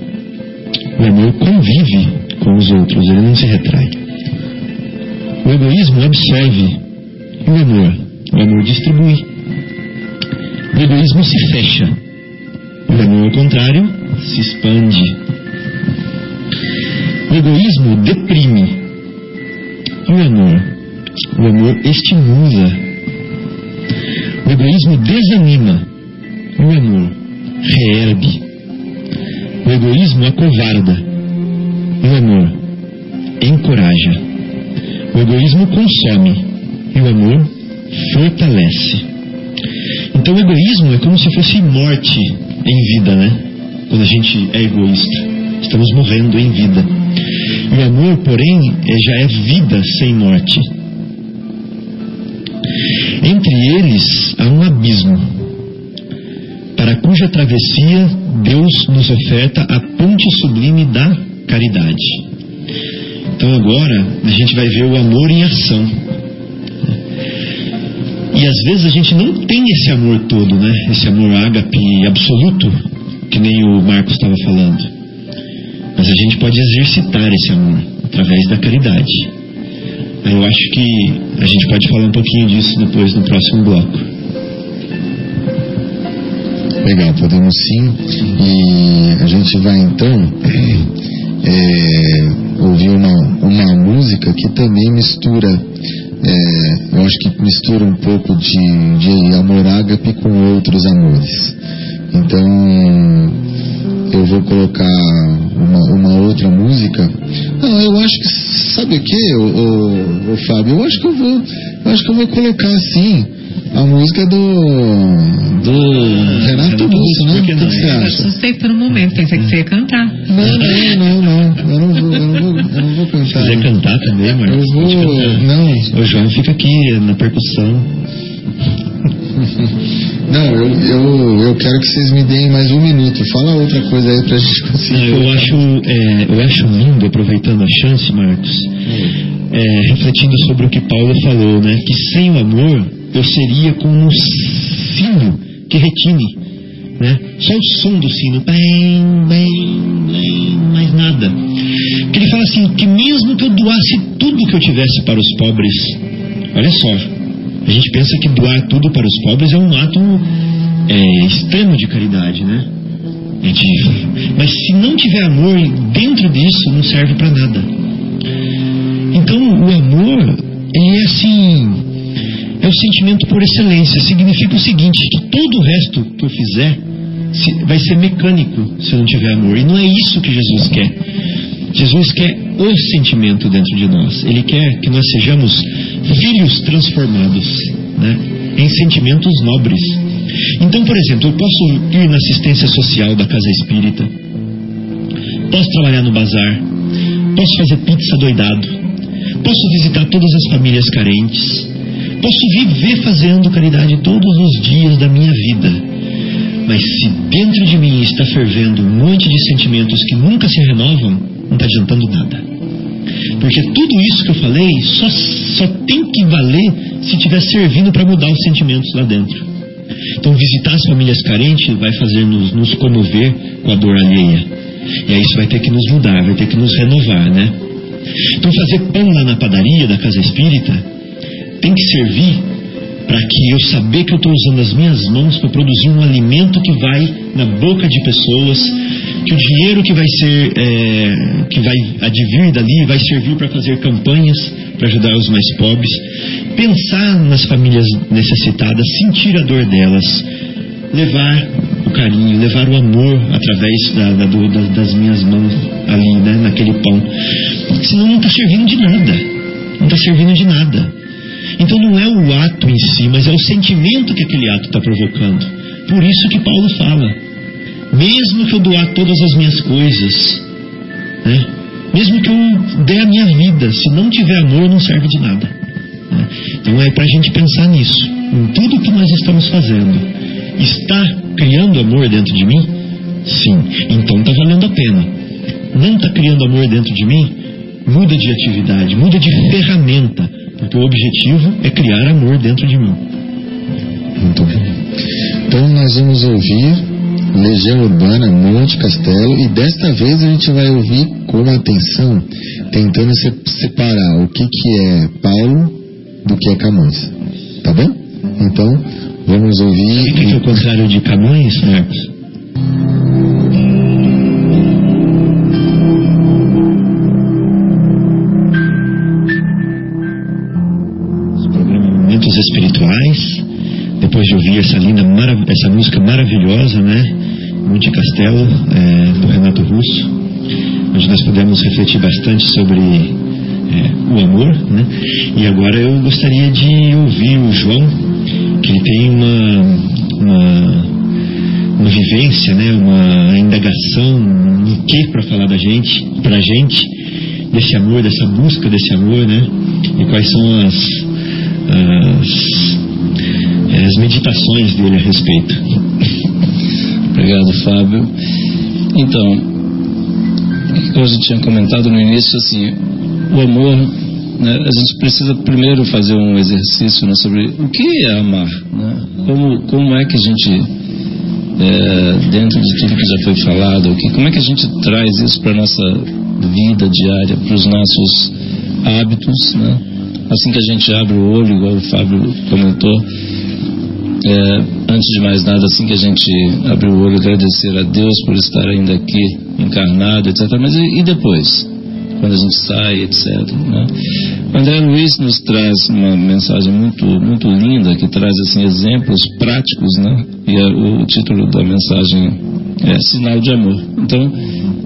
O amor convive com os outros, ele não se retrai. O egoísmo absorve e o amor? O amor distribui. O egoísmo se fecha. O amor, ao contrário, se expande. O egoísmo deprime. E o amor? O amor estimula. O egoísmo desanima. E o amor reergue. O egoísmo acovarda. E o amor encoraja. O egoísmo consome. E o amor fortalece. Então o egoísmo é como se fosse morte em vida, né? Quando a gente é egoísta. Estamos morrendo em vida. E o amor, porém, é, já é vida sem morte. Entre eles há um abismo, para cuja travessia Deus nos oferta a ponte sublime da caridade. Então agora a gente vai ver o amor em ação. E às vezes a gente não tem esse amor todo, né? Esse amor ágape absoluto, que nem o Marcos estava falando. Mas a gente pode exercitar esse amor através da caridade. Eu acho que a gente pode falar um pouquinho disso depois no próximo bloco. Legal, podemos sim. E a gente vai então é, ouvir uma, uma música que também mistura, é, eu acho que mistura um pouco de, de amor ágape com outros amores. Então eu vou colocar uma, uma outra música. Não, eu acho que sabe o que, o, o, Fábio? Eu acho que eu vou, eu acho que eu vou colocar assim a música do do Renato Russo, né? O que, que você Eu acha? assustei por um momento, pensei que você ia cantar. Não, não, não, não. Eu não vou, eu não vou, eu não vou Se cantar. quiser cantar também, Marcos, Eu vou, não, O João fica aqui na percussão. Não, eu, eu, eu quero que vocês me deem mais um minuto. Fala outra coisa aí pra gente conseguir. eu acho, é, eu acho lindo, aproveitando a chance, Marcos, é, refletindo sobre o que Paulo falou, né? Que sem o amor eu seria como um sino que retine, né? Só o som do sino, bem, bem, bem, mais nada. Que ele fala assim, que mesmo que eu doasse tudo que eu tivesse para os pobres, olha só, a gente pensa que doar tudo para os pobres é um ato é, extremo de caridade, né? É Mas se não tiver amor dentro disso, não serve para nada. Então, o amor, ele é assim, é o sentimento por excelência. Significa o seguinte, que todo o resto que eu fizer vai ser mecânico se eu não tiver amor. E não é isso que Jesus quer. Jesus quer o sentimento dentro de nós. Ele quer que nós sejamos filhos transformados né, em sentimentos nobres. Então, por exemplo, eu posso ir na assistência social da casa espírita, posso trabalhar no bazar, posso fazer pizza doidado, posso visitar todas as famílias carentes, posso viver fazendo caridade todos os dias da minha vida. Mas se dentro de mim está fervendo um monte de sentimentos que nunca se renovam, não está adiantando nada. Porque tudo isso que eu falei só, só tem que valer se estiver servindo para mudar os sentimentos lá dentro. Então, visitar as famílias carentes vai fazer nos, nos comover com a dor alheia. E aí isso vai ter que nos mudar, vai ter que nos renovar, né? Então, fazer pão lá na padaria da casa espírita tem que servir para que eu saber que eu estou usando as minhas mãos para produzir um alimento que vai na boca de pessoas, que o dinheiro que vai ser, é, que vai advir dali vai servir para fazer campanhas para ajudar os mais pobres, pensar nas famílias necessitadas, sentir a dor delas, levar o carinho, levar o amor através da- da- do- das, das minhas mãos ali, né, naquele pão. Senão não está servindo de nada. Não está servindo de nada. Então não é o ato em si, mas é o sentimento que aquele ato está provocando. Por isso que Paulo fala: mesmo que eu doar todas as minhas coisas, né, mesmo que eu dê a minha vida, se não tiver amor, não serve de nada. né. Então é para a gente pensar nisso. Em tudo que nós estamos fazendo, está criando amor dentro de mim? Sim. Então está valendo a pena. Não está criando amor dentro de mim? Muda de atividade, muda de ferramenta, porque o objetivo é criar amor dentro de mim. Muito bem. Então nós vamos ouvir Legião Urbana, Monte Castelo, e desta vez a gente vai ouvir com atenção, tentando se separar o que, que é Paulo do que é Camões. Tá bom? Então, vamos ouvir. O que, que é o contrário de Camões, Marcos? Os espirituais, depois de ouvir essa linda, essa música maravilhosa, né? Monte Castelo, é, do Renato Russo, onde nós pudemos refletir bastante sobre é, o amor, né? E agora eu gostaria de ouvir o João, que ele tem uma, uma, uma vivência, né? Uma indagação no que para falar da gente, pra gente, desse amor, dessa busca desse amor, né? E quais são as, as, as meditações dele a respeito. Obrigado, Fábio. Então, a gente tinha comentado no início, assim, o amor, né, a gente precisa primeiro fazer um exercício né, sobre o que é amar, né? como, como é que a gente, é, dentro de tudo que já foi falado aqui, como é que a gente traz isso para a nossa vida diária, para os nossos hábitos, né? Assim que a gente abre o olho, igual o Fábio comentou, é, antes de mais nada, assim que a gente abre o olho, agradecer a Deus por estar ainda aqui encarnado, etc. Mas e, e depois? Quando a gente sai, etc. Né? André Luiz nos traz uma mensagem muito, muito linda, que traz assim, exemplos práticos, né? e a, o título da mensagem é Sinal de Amor. Então,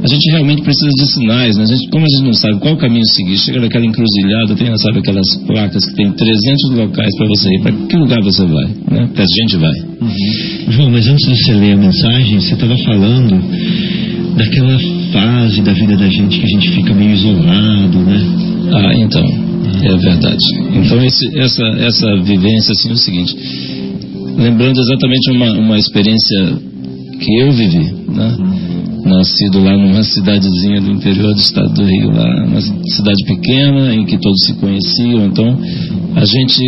a gente realmente precisa de sinais, né? A gente, como a gente não sabe qual caminho seguir, chega naquela encruzilhada, tem, sabe, aquelas placas que tem 300 locais para você ir, para que lugar você vai, né? Porque a gente vai. Uhum. João, mas antes de você ler a mensagem, você estava falando daquela fase da vida da gente que a gente fica meio isolado, né? Ah, então, é verdade. Então, esse, essa, essa vivência, assim, é o seguinte, lembrando exatamente uma, uma experiência que eu vivi, né? Nascido lá numa cidadezinha do interior do estado do Rio, lá, uma cidade pequena em que todos se conheciam. Então, a gente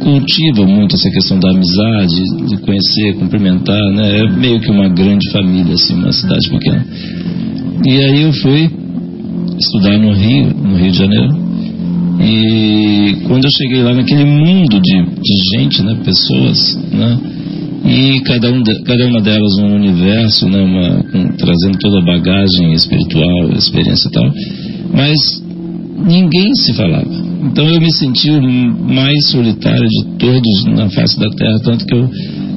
cultiva muito essa questão da amizade, de conhecer, cumprimentar, né? É meio que uma grande família, assim, uma cidade pequena. E aí eu fui estudar no Rio, no Rio de Janeiro. E quando eu cheguei lá naquele mundo de, de gente, né, pessoas, né, e cada, um de, cada uma delas um universo, né, uma, um, trazendo toda a bagagem espiritual, experiência e tal, mas ninguém se falava. Então eu me senti o mais solitário de todos na face da Terra, tanto que eu,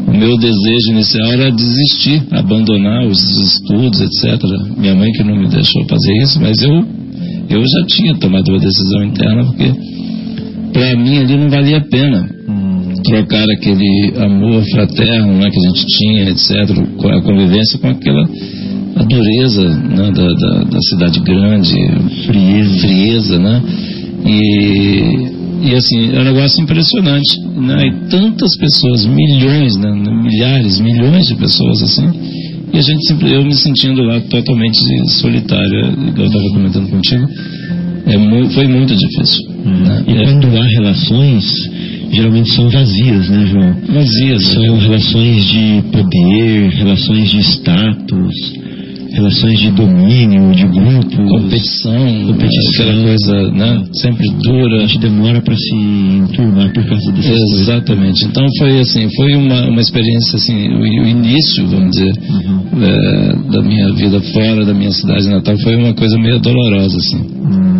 o meu desejo inicial era desistir, abandonar os estudos, etc. Minha mãe que não me deixou fazer isso, mas eu, eu já tinha tomado uma decisão interna, porque para mim ali não valia a pena trocar aquele amor fraterno né, que a gente tinha, etc., a convivência com aquela a dureza né, da, da, da, cidade grande, frieza, frieza né? E, e assim, é um negócio impressionante, né? E tantas pessoas, milhões, né, milhares, milhões de pessoas assim, e a gente sempre, eu me sentindo lá totalmente solitária, igual eu estava comentando contigo, é, foi muito difícil. Hum. Né? E é, quando há relações geralmente são vazias, né, João? Vazias. São né? relações de poder, relações de status, relações de domínio, de grupo. Competição, competição. Aquela coisa, né, sempre dura. A gente demora para se enturmar por causa dessas Exatamente. coisas. Então foi assim, foi uma, uma experiência assim, o, o início, vamos dizer, uhum. é, da minha vida fora da minha cidade natal foi uma coisa meio dolorosa, assim. Uhum.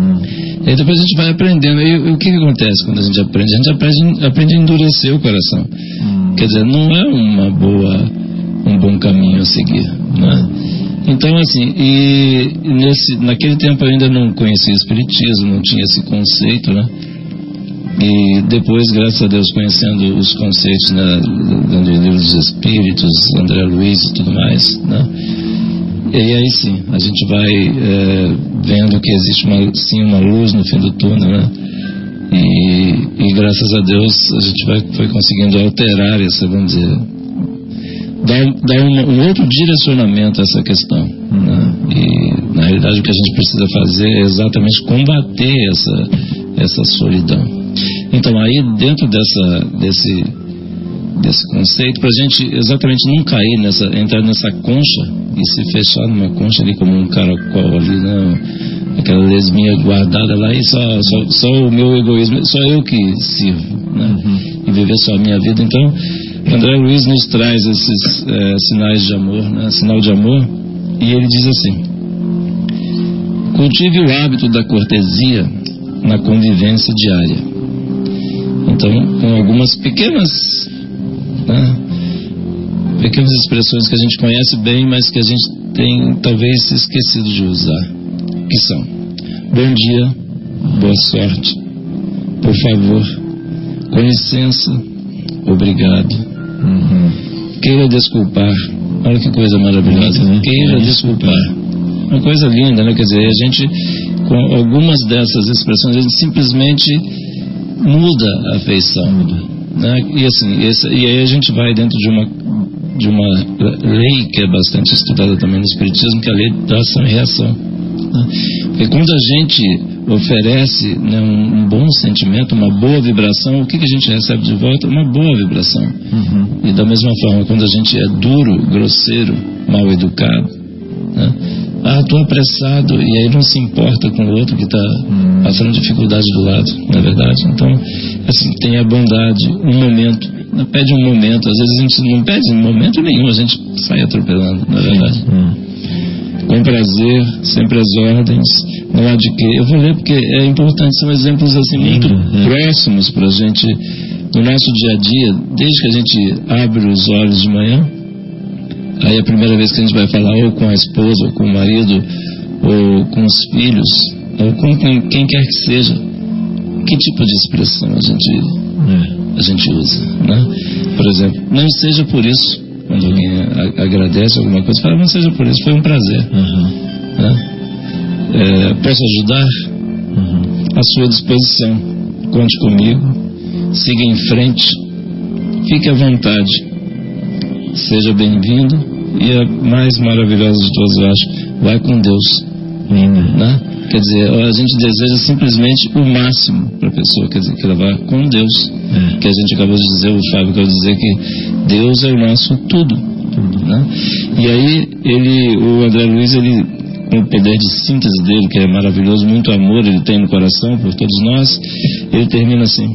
E depois a gente vai aprendendo. E o que, que acontece quando a gente aprende? A gente aprende, aprende a endurecer o coração. Hum. Quer dizer, não é uma boa, um bom caminho a seguir. Né? Então, assim, e nesse, naquele tempo eu ainda não conhecia Espiritismo, não tinha esse conceito, né? E depois, graças a Deus, conhecendo os conceitos, né, dando livros dos Espíritos, André Luiz e tudo mais, né? E aí sim, a gente vai é, vendo que existe uma, sim uma luz no fim do túnel, né? E, e graças a Deus a gente vai, foi conseguindo alterar essa, vamos dizer, dar uma, um outro direcionamento a essa questão. Né? E na realidade o que a gente precisa fazer é exatamente combater essa, essa solidão. Então aí dentro dessa, desse desse conceito, para a gente exatamente não cair nessa, entrar nessa concha e se fechar numa concha ali como um caracol ali, né? aquela lesminha guardada lá e só, só, só o meu egoísmo, só eu que sirvo, né? Uhum. E viver só a minha vida. Então, André Luiz nos traz esses é, sinais de amor, né? Sinal de amor, e ele diz assim: cultive o hábito da cortesia na convivência diária. Então, com algumas pequenas né? pequenas expressões que a gente conhece bem, mas que a gente tem talvez esquecido de usar, que são bom dia, boa sorte, por favor, com licença, obrigado, Uhum. queira desculpar, olha que coisa maravilhosa, né? queira desculpar, uma coisa linda, né? Quer dizer, a gente com algumas dessas expressões a gente simplesmente muda a feição, né? E assim, esse, e aí a gente vai dentro de uma de uma lei que é bastante estudada também no espiritismo, que é a lei da ação e reação. né? Porque quando a gente oferece né, um, um bom sentimento, uma boa vibração, o que, que a gente recebe de volta? Uma boa vibração. Uhum. E da mesma forma, quando a gente é duro, grosseiro, mal educado, né? ah, estou apressado, e aí não se importa com o outro que está passando dificuldade do lado, não é verdade? Então, assim, tenha bondade, um momento, não pede um momento, às vezes a gente não pede um momento nenhum, a gente sai atropelando, não é verdade? Uhum. Com prazer, sempre as ordens, não há de quê. Eu vou ler porque é importante, são exemplos assim muito Lindo, é. próximos para a gente, no nosso dia a dia, desde que a gente abre os olhos de manhã, aí a primeira vez que a gente vai falar ou com a esposa, ou com o marido, ou com os filhos, ou com quem, quem quer que seja, que tipo de expressão a gente, É. a gente usa, né? Por exemplo, não seja por isso, quando alguém agradece alguma coisa, fala, não seja por isso, foi um prazer Uhum. É, posso ajudar? Uhum. À sua disposição. Conte comigo. Siga em frente. Fique à vontade. Seja bem-vindo. E a mais maravilhosa de todas, eu acho, vai com Deus. Lindo. Né? Quer dizer, a gente deseja simplesmente o máximo para a pessoa, quer dizer, que ela vá com Deus. É. Que a gente acabou de dizer, o Fábio acabou de dizer que Deus é o nosso tudo. Né? E aí, ele, o André Luiz, ele, com o poder de síntese dele, que é maravilhoso, muito amor ele tem no coração por todos nós, ele termina assim: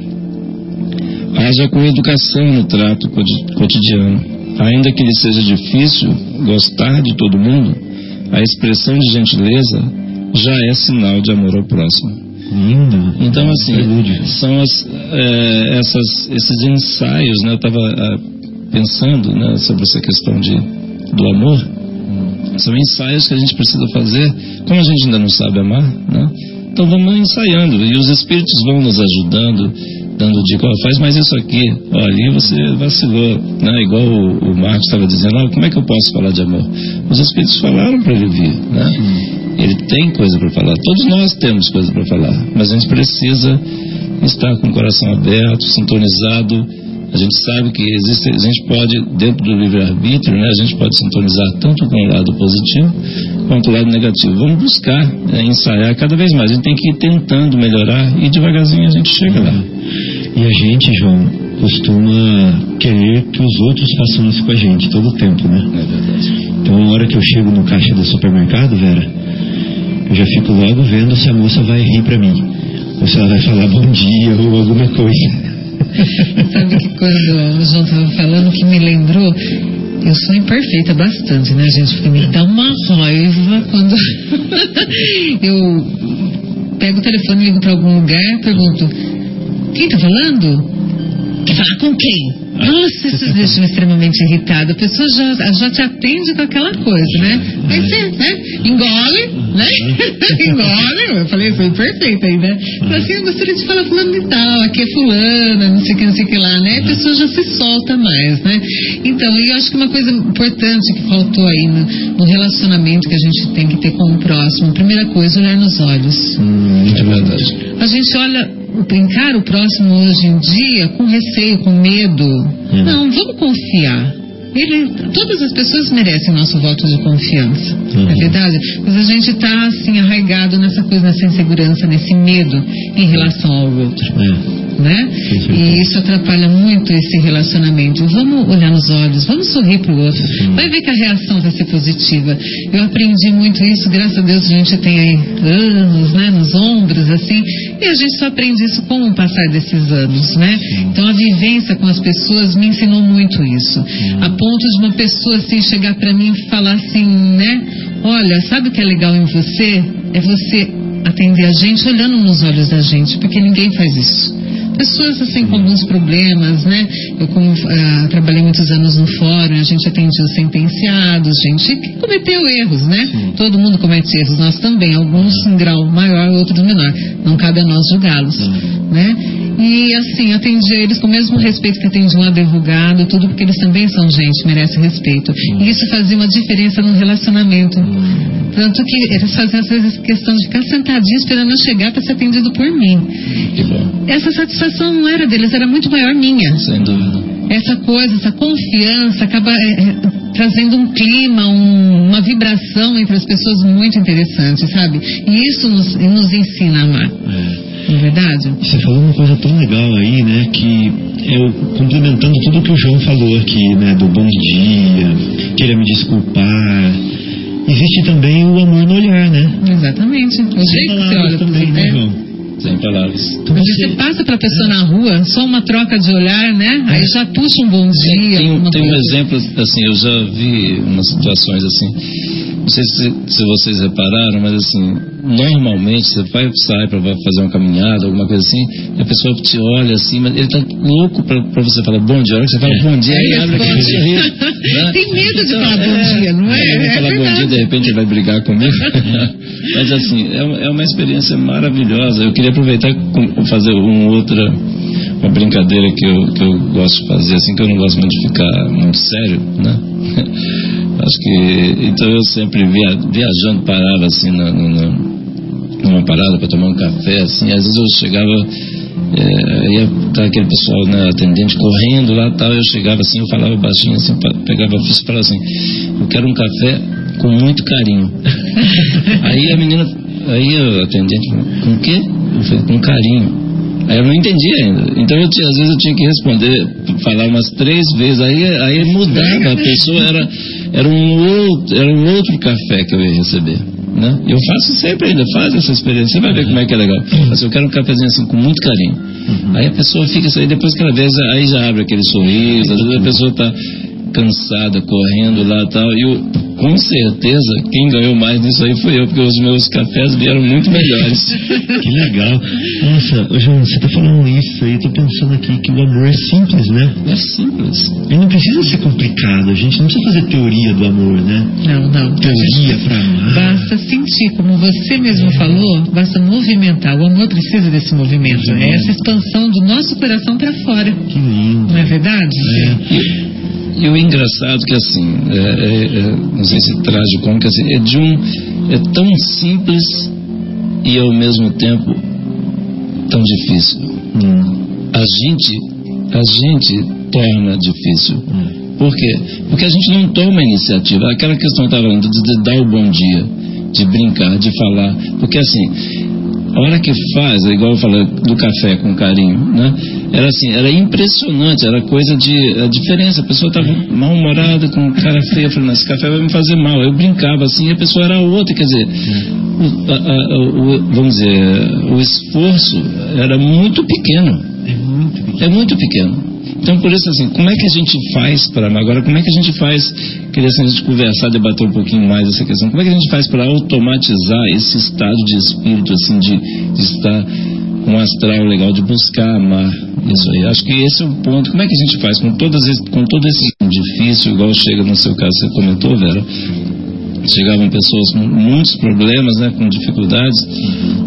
Haja com educação no trato coti- cotidiano. Ainda que lhe seja difícil gostar de todo mundo, a expressão de gentileza já é sinal de amor ao próximo. Então, assim, Prelúdio. são as, eh, essas, esses ensaios, né? Eu estava pensando né, sobre essa questão de, do amor. São ensaios que a gente precisa fazer, como a gente ainda não sabe amar, né? Então vamos ensaiando e os espíritos vão nos ajudando, dando dica, ó, faz mais isso aqui, ó, ali você vacilou, né? Igual o, o Marcos estava dizendo, ó, como é que eu posso falar de amor? Os espíritos falaram para ele vir, né? Ele tem coisa para falar, todos nós temos coisa para falar, mas a gente precisa estar com o coração aberto, sintonizado. A gente sabe que existe, a gente pode, dentro do livre-arbítrio, né, a gente pode sintonizar tanto com o lado positivo quanto o lado negativo. Vamos buscar, né, ensaiar cada vez mais. A gente tem que ir tentando melhorar e devagarzinho a gente chega lá. E a gente, João, costuma querer que os outros façam isso com a gente todo o tempo, né? É verdade. Então, a hora que eu chego no caixa do supermercado, Vera, eu já fico logo vendo se a moça vai rir pra mim. Ou se ela vai falar bom dia ou alguma coisa. Sabe que quando o João estava falando que me lembrou, eu sou imperfeita bastante, né, gente? Porque me dá uma raiva quando eu pego o telefone, ligo para algum lugar, pergunto: quem tá falando? Quer falar com quem? Nossa, isso deixa me extremamente irritada. A pessoa já, já te atende com aquela coisa, né? Aí você, né? Engole, né? Engole. Eu falei, sou imperfeita aí, né? Falei assim, eu gostaria de falar fulano de tal, aqui é fulana, não sei o que, não sei o que lá, né? A pessoa já se solta mais, né? Então, eu acho que uma coisa importante que faltou aí no, no relacionamento que a gente tem que ter com o próximo, primeira coisa, olhar nos olhos. Hum, É verdade. A gente olha, encara o próximo hoje em dia com receio, com medo. Hum. Não, vamos confiar. Ele, todas as pessoas merecem nosso voto de confiança, Uhum. é verdade? Mas a gente está assim arraigado nessa coisa, nessa insegurança, nesse medo em relação ao outro É. né? E isso atrapalha muito esse relacionamento. Vamos olhar nos olhos, vamos sorrir pro outro. Vai ver que a reação vai ser positiva. Eu aprendi muito isso, graças a Deus a gente tem aí anos, né, nos ombros, assim, e a gente só aprende isso com o passar desses anos, né? Então a vivência com as pessoas me ensinou muito isso. A ponto de uma pessoa assim chegar para mim e falar assim, né? Olha, sabe o que é legal em você? É você atender a gente olhando nos olhos da gente, porque ninguém faz isso. pessoas assim com alguns problemas, né? Eu como uh, trabalhei muitos anos no fórum, a gente atendia os sentenciados, gente que cometeu erros, né? Sim. Todo mundo comete erros, nós também, alguns em grau maior, outros menor. Não cabe a nós julgá-los, né? E assim, atendia eles com o mesmo respeito que atendia um advogado, tudo porque eles também são gente, merecem respeito. E isso fazia uma diferença no relacionamento. Tanto que eles faziam às vezes questão de ficar sentadinho esperando eu chegar para ser atendido por mim. Que bom. Essa satisfação não era deles, era muito maior minha. Sem dúvida. Essa coisa, essa confiança acaba é, é, trazendo um clima, um, uma vibração entre as pessoas muito interessante, sabe? E isso nos, nos ensina a amar. É. Não é verdade? Você falou uma coisa tão legal aí, né? Que eu complementando tudo que o João falou aqui, né? Do bom dia, querer me desculpar. Existe também o amor no olhar, né? Exatamente. O jeito que você olha também, né, João? Sem palavras. Então você, você passa para a pessoa na rua, só uma troca de olhar, né? Aí já puxa um bom dia. Tem, tem um exemplo, assim, eu já vi umas situações assim não sei se, se vocês repararam, mas assim, normalmente você vai sair para fazer uma caminhada, alguma coisa assim, a pessoa te olha assim, mas ele tá louco para você falar bom dia. A hora que você fala bom dia, ele abre aquele sorriso. Né? Tem medo de falar bom é, dia, não é? é, é falar bom dia, de repente ele vai brigar comigo. mas assim, é, é uma experiência maravilhosa. Eu queria aproveitar e fazer uma outra uma brincadeira que eu, que eu gosto de fazer, assim, que eu não gosto muito de ficar muito sério, né? Acho que. Então eu sempre via, viajando, parava assim na, na, numa parada para tomar um café, assim, às vezes eu chegava. É, ia tá aquele pessoal, né, atendente, correndo lá tal, eu chegava assim, eu falava baixinho assim, pegava a ficha e falava assim, eu quero um café com muito carinho. aí a menina, aí o atendente, com o quê? Eu falei, com carinho. Aí eu não entendia ainda. Então eu tinha, às vezes eu tinha que responder, falar umas três vezes, aí, aí mudava, a pessoa era, era, um outro, era um outro café que eu ia receber. Né? Eu faço sempre ainda, faz essa experiência, você vai ver como é que é legal. Mas eu quero um cafezinho assim com muito carinho. Uhum. Aí a pessoa fica assim, depois que ela vê, aí já abre aquele sorriso, às vezes a pessoa está cansada, correndo lá e tal. E eu, com certeza, quem ganhou mais nisso aí foi eu, porque os meus cafés vieram muito melhores. que legal. Nossa, João, você está falando isso aí, eu tô pensando aqui que o amor é simples, né? É simples. Ele não precisa ser complicado, a gente não precisa fazer teoria do amor, né? Não, não. Teoria para amar. Basta sentir, como você mesmo falou, basta movimentar. O amor precisa desse movimento, é essa expansão do nosso coração para fora. Que lindo. Não é verdade? É. E o engraçado que assim, é, é, é, não sei se trágico como que assim, é de um é tão simples e ao mesmo tempo tão difícil. Hum. A gente a gente torna difícil. Hum. Por quê? Porque a gente não toma iniciativa. Aquela questão estava falando de, de dar o bom dia, de brincar, de falar. Porque assim, a hora que faz, é igual eu falei do café com carinho, né? Era assim, era impressionante, era coisa de a diferença. A pessoa estava mal-humorada, com cara feia, falando, esse café vai me fazer mal. Eu brincava assim, a pessoa era outra, quer dizer, o, a, a, o, vamos dizer, o esforço era muito pequeno. É muito pequeno. É muito pequeno. Então, por isso, assim, como é que a gente faz para. Agora, como é que a gente faz. Queria assim, a gente conversar, debater um pouquinho mais essa questão. Como é que a gente faz para automatizar esse estado de espírito, assim, de, de estar com um astral legal, de buscar amar isso aí? Acho que esse é o ponto. Como é que a gente faz com, todas, com todo esse difícil, igual chega no seu caso, você comentou, Vera? Chegavam pessoas com muitos problemas, né, com dificuldades.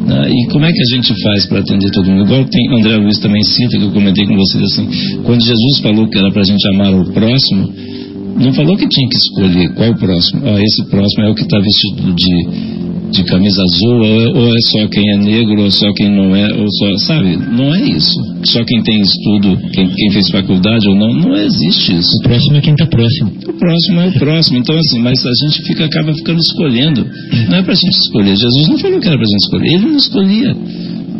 Né, e como é que a gente faz para atender todo mundo? Igual tem André Luiz também cita, que eu comentei com vocês assim, quando Jesus falou que era para a gente amar o próximo, não falou que tinha que escolher qual o próximo. Ah, esse próximo é o que está vestido de de camisa azul, ou é só quem é negro, ou só quem não é, ou só, sabe? Não é isso. Só quem tem estudo, quem, quem fez faculdade ou não, não existe isso. O próximo é quem está próximo. O próximo é o próximo. Então, assim, mas a gente fica, acaba ficando escolhendo. Não é para a gente escolher. Jesus não falou que era para a gente escolher. Ele não escolhia.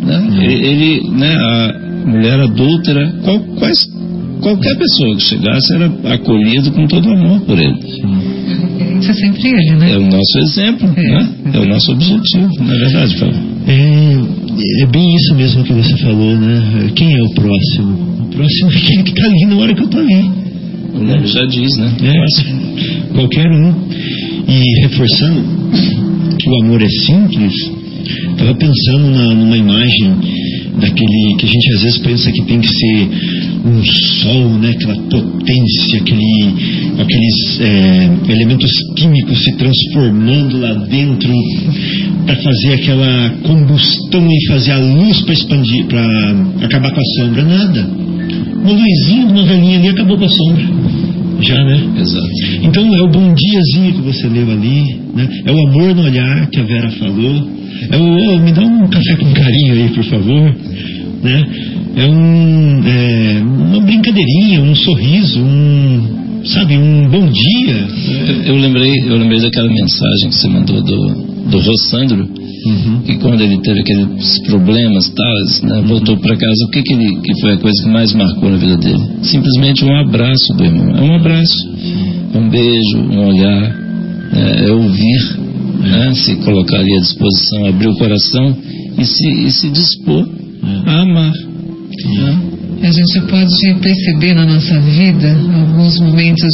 Né? Ele, ele, né, a mulher adúltera, qual, quais, qualquer pessoa que chegasse era acolhido com todo amor por ele. Referência é sempre ele, né? É o nosso exemplo, é, né? É. é o nosso objetivo, não é verdade, Fábio? É, é bem isso mesmo que você falou, né? Quem é o próximo? O próximo é aquele que está ali na hora que eu estou ali. Nome já diz, né? É, qualquer um. E reforçando que o amor é simples, estava pensando na, numa imagem daquele que a gente às vezes pensa que tem que ser um sol, né? Aquela potência, aquele, aqueles é, elementos químicos se transformando lá dentro para fazer aquela combustão e fazer a luz para expandir, para acabar com a sombra. Nada. Uma luzinha de uma velhinha ali acabou com a sombra já, né? Exato. Então é o bom diazinho que você leu ali, né? É o amor no olhar que a Vera falou. É o oh, me dá um café com carinho aí, por favor, né? É um é, uma brincadeirinha, um sorriso, um sabe, um bom dia. Eu, eu lembrei, eu lembrei daquela mensagem que você mandou do do Rossandro, Uhum. que quando ele teve aqueles problemas tales, né, voltou para casa, o que que, ele, que foi a coisa que mais marcou na vida dele? Simplesmente um abraço do irmão. É um abraço, um beijo, um olhar, né, é ouvir, né, se colocar ali à disposição, abrir o coração e se, e se dispor a amar. né? A gente pode perceber na nossa vida alguns momentos,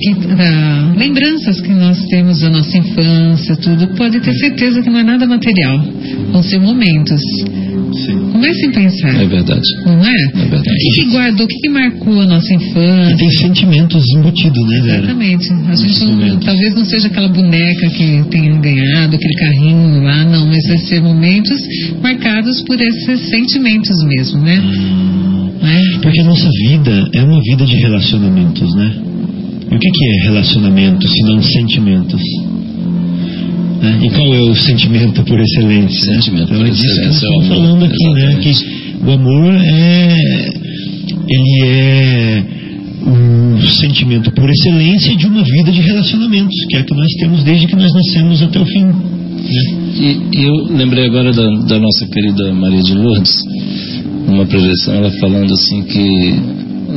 que, da- lembranças que nós temos da nossa infância, tudo. Pode ter certeza que não é nada material. Vão ser momentos. Sim. Comecem a pensar, É verdade. não é? É verdade. O que, que guardou, o que, que marcou a nossa E infância? tem sentimentos embutidos, né, Vera? Exatamente. A gente não- talvez não seja aquela boneca que tenha ganhado, aquele carrinho lá, não, mas vai ser momentos marcados por esses sentimentos mesmo, né? Né? Porque a nossa vida é uma vida de relacionamentos, né? E o que, que é relacionamento se não sentimentos? Né? E qual é o sentimento por excelência? né? Sentimento então, por é que excelência nós falando aqui, né? Que Exatamente. o amor é. Ele é o sentimento por excelência de uma vida de relacionamentos, que é a que nós temos desde que nós nascemos até o fim. Né? E, eu lembrei agora da, da nossa querida Maria de Lourdes, numa projeção, ela falando assim que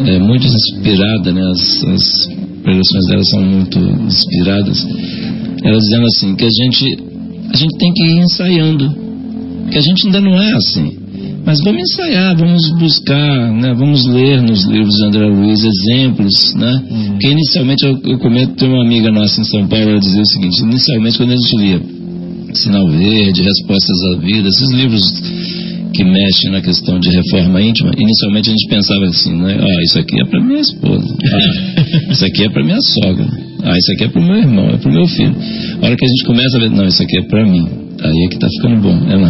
é muito inspirada, né? As, as projeções dela são muito inspiradas. Ela dizendo assim que a gente a gente tem que ir ensaiando, que a gente ainda não é assim. Mas vamos ensaiar, vamos buscar, né? vamos ler nos livros de André Luiz exemplos, né? Porque inicialmente eu, eu comento, tem uma amiga nossa em São Paulo, ela dizia o seguinte, inicialmente quando a gente lia Sinal Verde, Respostas à Vida, esses livros que mexem na questão de reforma íntima, inicialmente a gente pensava assim, né? Ah, isso aqui é para minha esposa. Ah, isso aqui é para minha sogra. Ah, isso aqui é para o meu irmão, é para o meu filho. A hora que a gente começa a ver, não, isso aqui é para mim. Aí é que está ficando bom, é lá.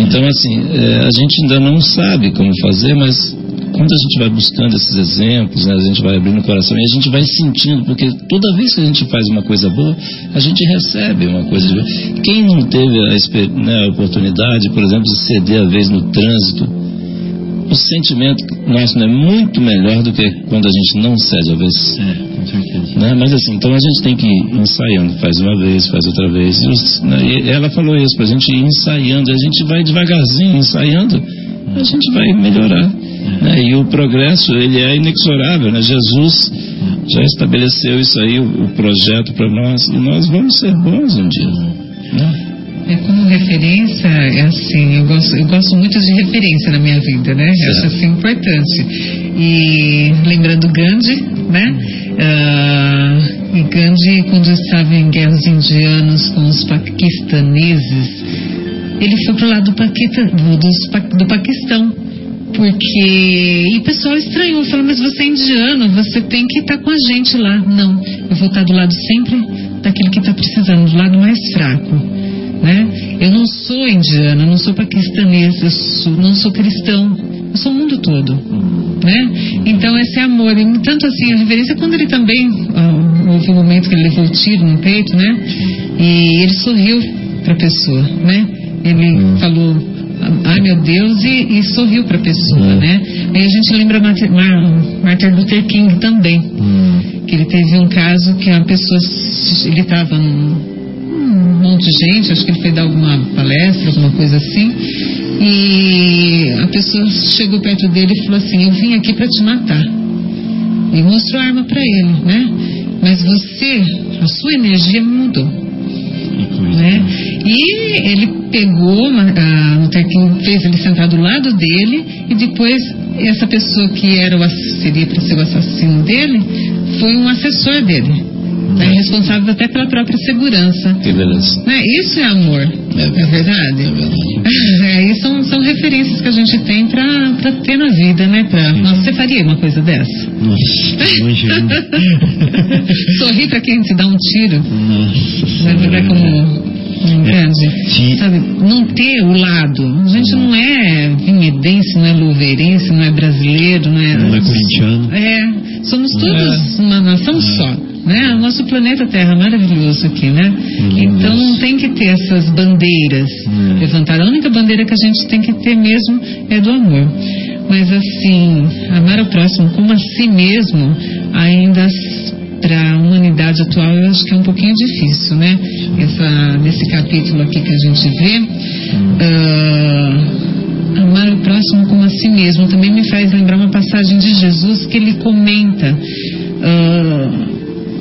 Então, assim, é, a gente ainda não sabe como fazer, mas quando a gente vai buscando esses exemplos, né, a gente vai abrindo o coração e a gente vai sentindo, porque toda vez que a gente faz uma coisa boa, a gente recebe uma coisa de boa. Quem não teve a, né, a oportunidade, por exemplo, de ceder a vez no trânsito, o sentimento nosso é muito melhor do que quando a gente não cede a vez. É, com certeza. Né? Mas assim, então a gente tem que ir ensaiando, faz uma vez, faz outra vez. E né, E ela falou isso, pra gente ir ensaiando, a gente vai devagarzinho ensaiando, a gente vai melhorar. Né? E o progresso, ele é inexorável, né? Jesus já estabeleceu isso aí, o, o projeto para nós, e nós vamos ser bons um dia. Né? É como referência, é assim, eu gosto, eu gosto muito de referência na minha vida, né? Eu acho assim importante. E lembrando Gandhi, né? Ah, e Gandhi, quando estava em guerras indianas com os paquistaneses, ele foi pro lado do, Paquita, do, do Paquistão. Porque. E o pessoal estranhou, falou, mas você é indiano, você tem que estar com a gente lá. Não, eu vou estar do lado sempre daquele que está precisando, do lado mais fraco. Né? Eu não sou indiana, não sou paquistanês, eu sou- não sou cristão, eu sou o mundo todo. Né? Então esse amor. E tanto assim, a reverência quando ele também, ah, houve um momento que ele levou o tiro no peito, né? E ele sorriu para a pessoa, né? Ele falou, ai meu Deus, e, e sorriu para a pessoa, né? Aí a gente lembra Martin, Mar- Martin Luther King também, que ele teve um caso que a pessoa, ele estava num um monte de gente, acho que ele foi dar alguma palestra, alguma coisa assim, e a pessoa chegou perto dele e falou assim: Eu vim aqui para te matar. E mostrou a arma para ele, né? Mas você, a sua energia mudou. Né? E ele pegou, a Luther King fez ele sentar do lado dele e depois essa pessoa que era o, seria para ser o assassino dele foi um assessor dele. É responsável até pela própria segurança. Que beleza. Né? Isso é amor. É É verdade? É verdade. Aí são, são referências que a gente tem pra, pra ter na vida, né? Pra, nossa, você faria uma coisa dessa? Nossa, imagina. Sorrir pra quem te dá um tiro. Nossa Vai virar como grande. Sim. Sabe, não ter o lado. A gente não é vinhedense, não é louverense, não é brasileiro, não é. Não é corintiano. É, somos todos uma nação só. Né? O nosso planeta Terra é maravilhoso aqui, né? Então não tem que ter essas bandeiras Hum. levantadas. A única bandeira que a gente tem que ter mesmo é do amor. Mas assim, amar o próximo como a si mesmo, ainda para a humanidade atual, eu acho que é um pouquinho difícil, né? Essa, nesse capítulo aqui que a gente vê, ah, amar o próximo como a si mesmo também me faz lembrar uma passagem de Jesus que ele comenta. ah,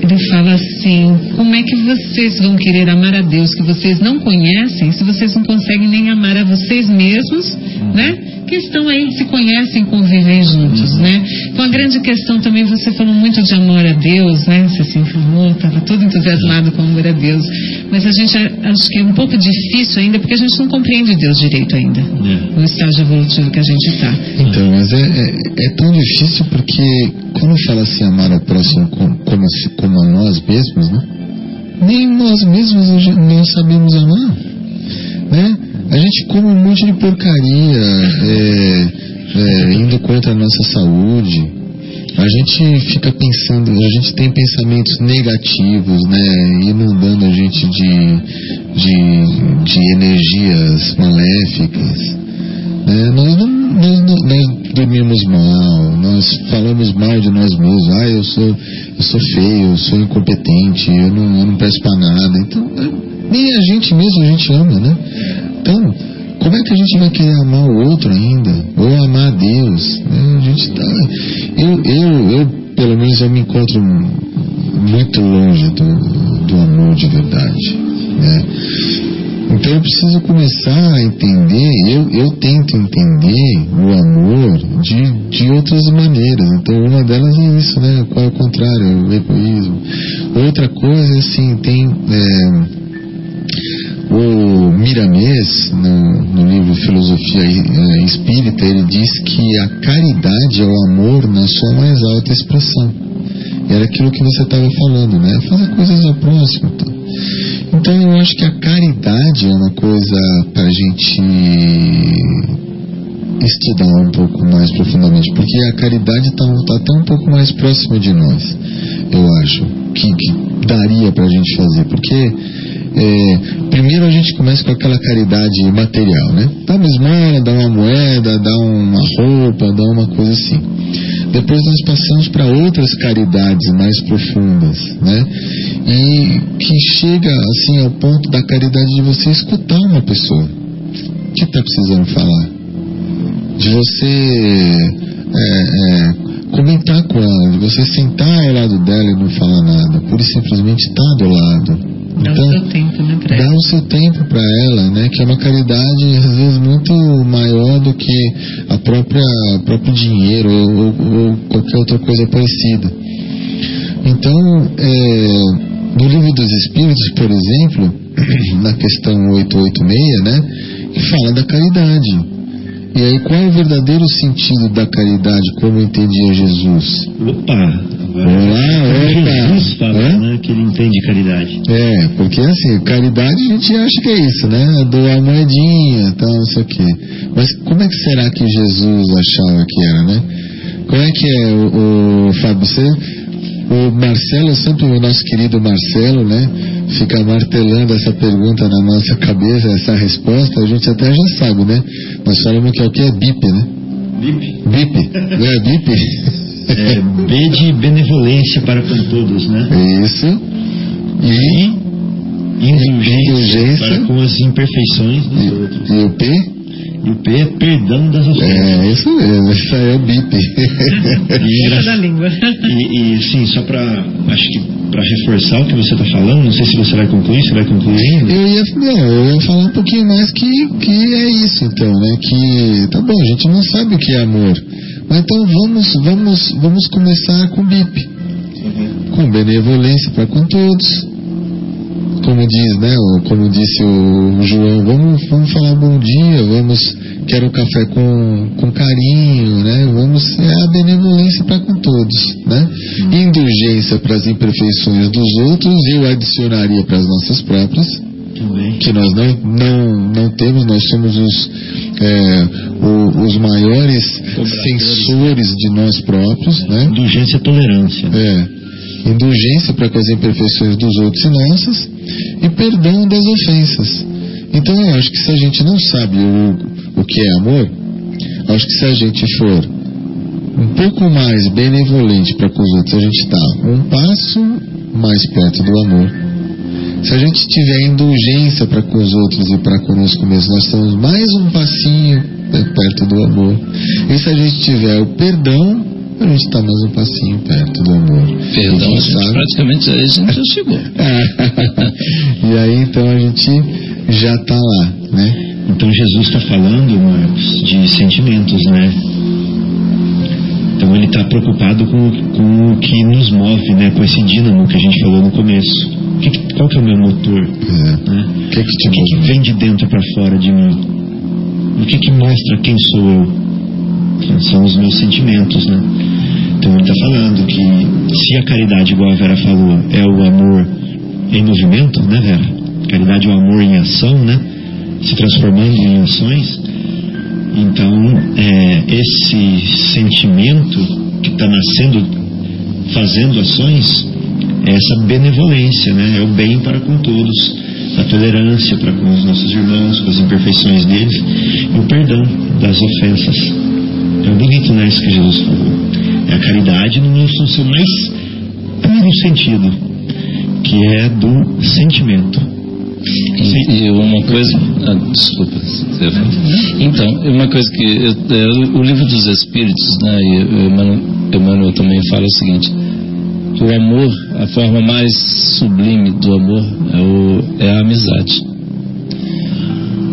ele fala assim: como é que vocês vão querer amar a Deus que vocês não conhecem se vocês não conseguem nem amar a vocês mesmos, né? Que estão aí, se conhecem, convivem juntos, né? Então a grande questão também, você falou muito de amor a Deus, né? Você se informou, estava todo entusiasmado com amor a Deus. Mas a gente acho que é um pouco difícil ainda, porque a gente não compreende Deus direito ainda, É. no estágio evolutivo que a gente está. Então, mas é, é, é tão difícil porque quando fala assim amar ao próximo como, como, como a nós mesmos, né? Nem nós mesmos não sabemos amar, né? A gente come um monte de porcaria, é, é, indo contra a nossa saúde. A gente fica pensando, a gente tem pensamentos negativos, né? Inundando a gente de, de, de energias maléficas. Né? Nós, não, nós, não- nós dormimos mal, nós falamos mal de nós mesmos. Ah, eu sou, eu sou feio, eu sou incompetente, eu não, eu não presto pra nada. Então, é, nem a gente mesmo a gente ama, né? Então, como é que a gente vai querer amar o outro ainda? Ou amar a Deus? né? A gente tá. Eu, eu, eu, pelo menos, eu me encontro muito longe do, do amor de verdade. Né? Então eu preciso começar a entender, eu, eu tento entender o amor de, de outras maneiras. Então uma delas é isso, né? Qual é o contrário? O egoísmo. Outra coisa, assim, tem. é, o Miramês, no, no livro Filosofia eh, Espírita, ele diz que a caridade é o amor na sua mais alta expressão. Era aquilo que você estava falando, né? Fazer coisas ao próximo. Então. então eu acho que a caridade é uma coisa para a gente estudar um pouco mais profundamente, porque a caridade está tá até um pouco mais próxima de nós, eu acho, que, que daria para a gente fazer, porque é, primeiro a gente começa com aquela caridade material, né? Dá uma esmola, dá uma moeda, dá uma roupa, dá uma coisa assim. Depois nós passamos para outras caridades mais profundas, né? E que chega assim ao ponto da caridade de você escutar uma pessoa que está precisando falar, de você é, é, comentar com ela, de você sentar ao lado dela e não falar nada, pura e simplesmente estar do lado. Dá Então, o seu tempo, né, pra dá ela. o seu tempo para ela, né? Que é uma caridade às vezes muito maior do que a própria o próprio dinheiro ou, ou- ou qualquer outra coisa parecida. Então, é, no livro dos Espíritos, por exemplo, na questão 886, né? Que fala da caridade. E aí, qual é o verdadeiro sentido da caridade, como entendia Jesus? Opa! Olá, opa! Jesus fala Hã? né, que ele entende caridade. É, porque assim, caridade a gente acha que é isso, né? Doar moedinha tal, não sei o quê. Mas como é que será que Jesus achava que era, né? Como é que é, o, o Fábio? Você, o Marcelo, sempre o nosso querido Marcelo, né? Fica martelando essa pergunta na nossa cabeça, essa resposta, a gente até já sabe, né? Nós falamos que é o que é BIP, né? BIP. BIP, não é BIP? É, B de benevolência para com todos, né? Isso. E, Indulgência, Indulgência. para com as imperfeições dos outros. e, e o P? E o P é perdão das ofensas. É, isso mesmo, isso aí é o BIP. E, engra- da língua. e, e, sim, só para acho que para reforçar o que você está falando, não sei se você vai concluir, você vai concluir ainda? Eu ia, não, eu ia falar um pouquinho mais que, que é isso, então, né? Que, tá bom, a gente não sabe o que é amor. Mas então vamos, vamos, vamos começar com o BIP. com benevolência para com todos. Como diz, né? Como disse o João, vamos, vamos falar bom dia, vamos quero café com, com carinho, né? Vamos é a benevolência para com todos, né? Indulgência para as imperfeições dos outros, eu adicionaria para as nossas próprias, que nós não, não, não temos, nós somos os, é, o, os maiores sensores de nós próprios, né? Indulgência e tolerância. É. Indulgência para com as imperfeições dos outros e nossas, e perdão das ofensas. Então eu acho que se a gente não sabe o, o que é amor, acho que se a gente for um pouco mais benevolente para com os outros, a gente está um passo mais perto do amor. Se a gente tiver indulgência para com os outros e para conosco mesmo, nós estamos mais um passinho perto do amor. E se a gente tiver o perdão, a gente está mais um passinho perto do amor. Perdão, a gente, praticamente a gente já chegou. e aí então a gente já está lá, né? Então Jesus está falando, Marcos, de sentimentos, né? Então ele está preocupado com, com o que nos move, né? Com esse dínamo que a gente falou no começo. Que, qual que é o meu motor? É. Né? Que que o que, que vem de dentro para fora de mim? O que, que mostra quem sou eu? São os meus sentimentos, né? Então ele está falando que se a caridade, igual a Vera falou, é o amor em movimento, né, Vera? Caridade é o amor em ação, né? Se transformando em ações. Então, é, esse sentimento que está nascendo, fazendo ações, é essa benevolência, né? É o bem para com todos, a tolerância para com os nossos irmãos, com as imperfeições deles, e o perdão das ofensas. É bonito, né? Isso que Jesus falou. É a caridade no seu mais puro sentido, que é do sentimento. E, e, uma coisa. Ah, desculpa. Então, uma coisa que. Eu, é, o livro dos Espíritos, né, e Emmanuel também fala o seguinte: o amor, a forma mais sublime do amor é, o, é a amizade.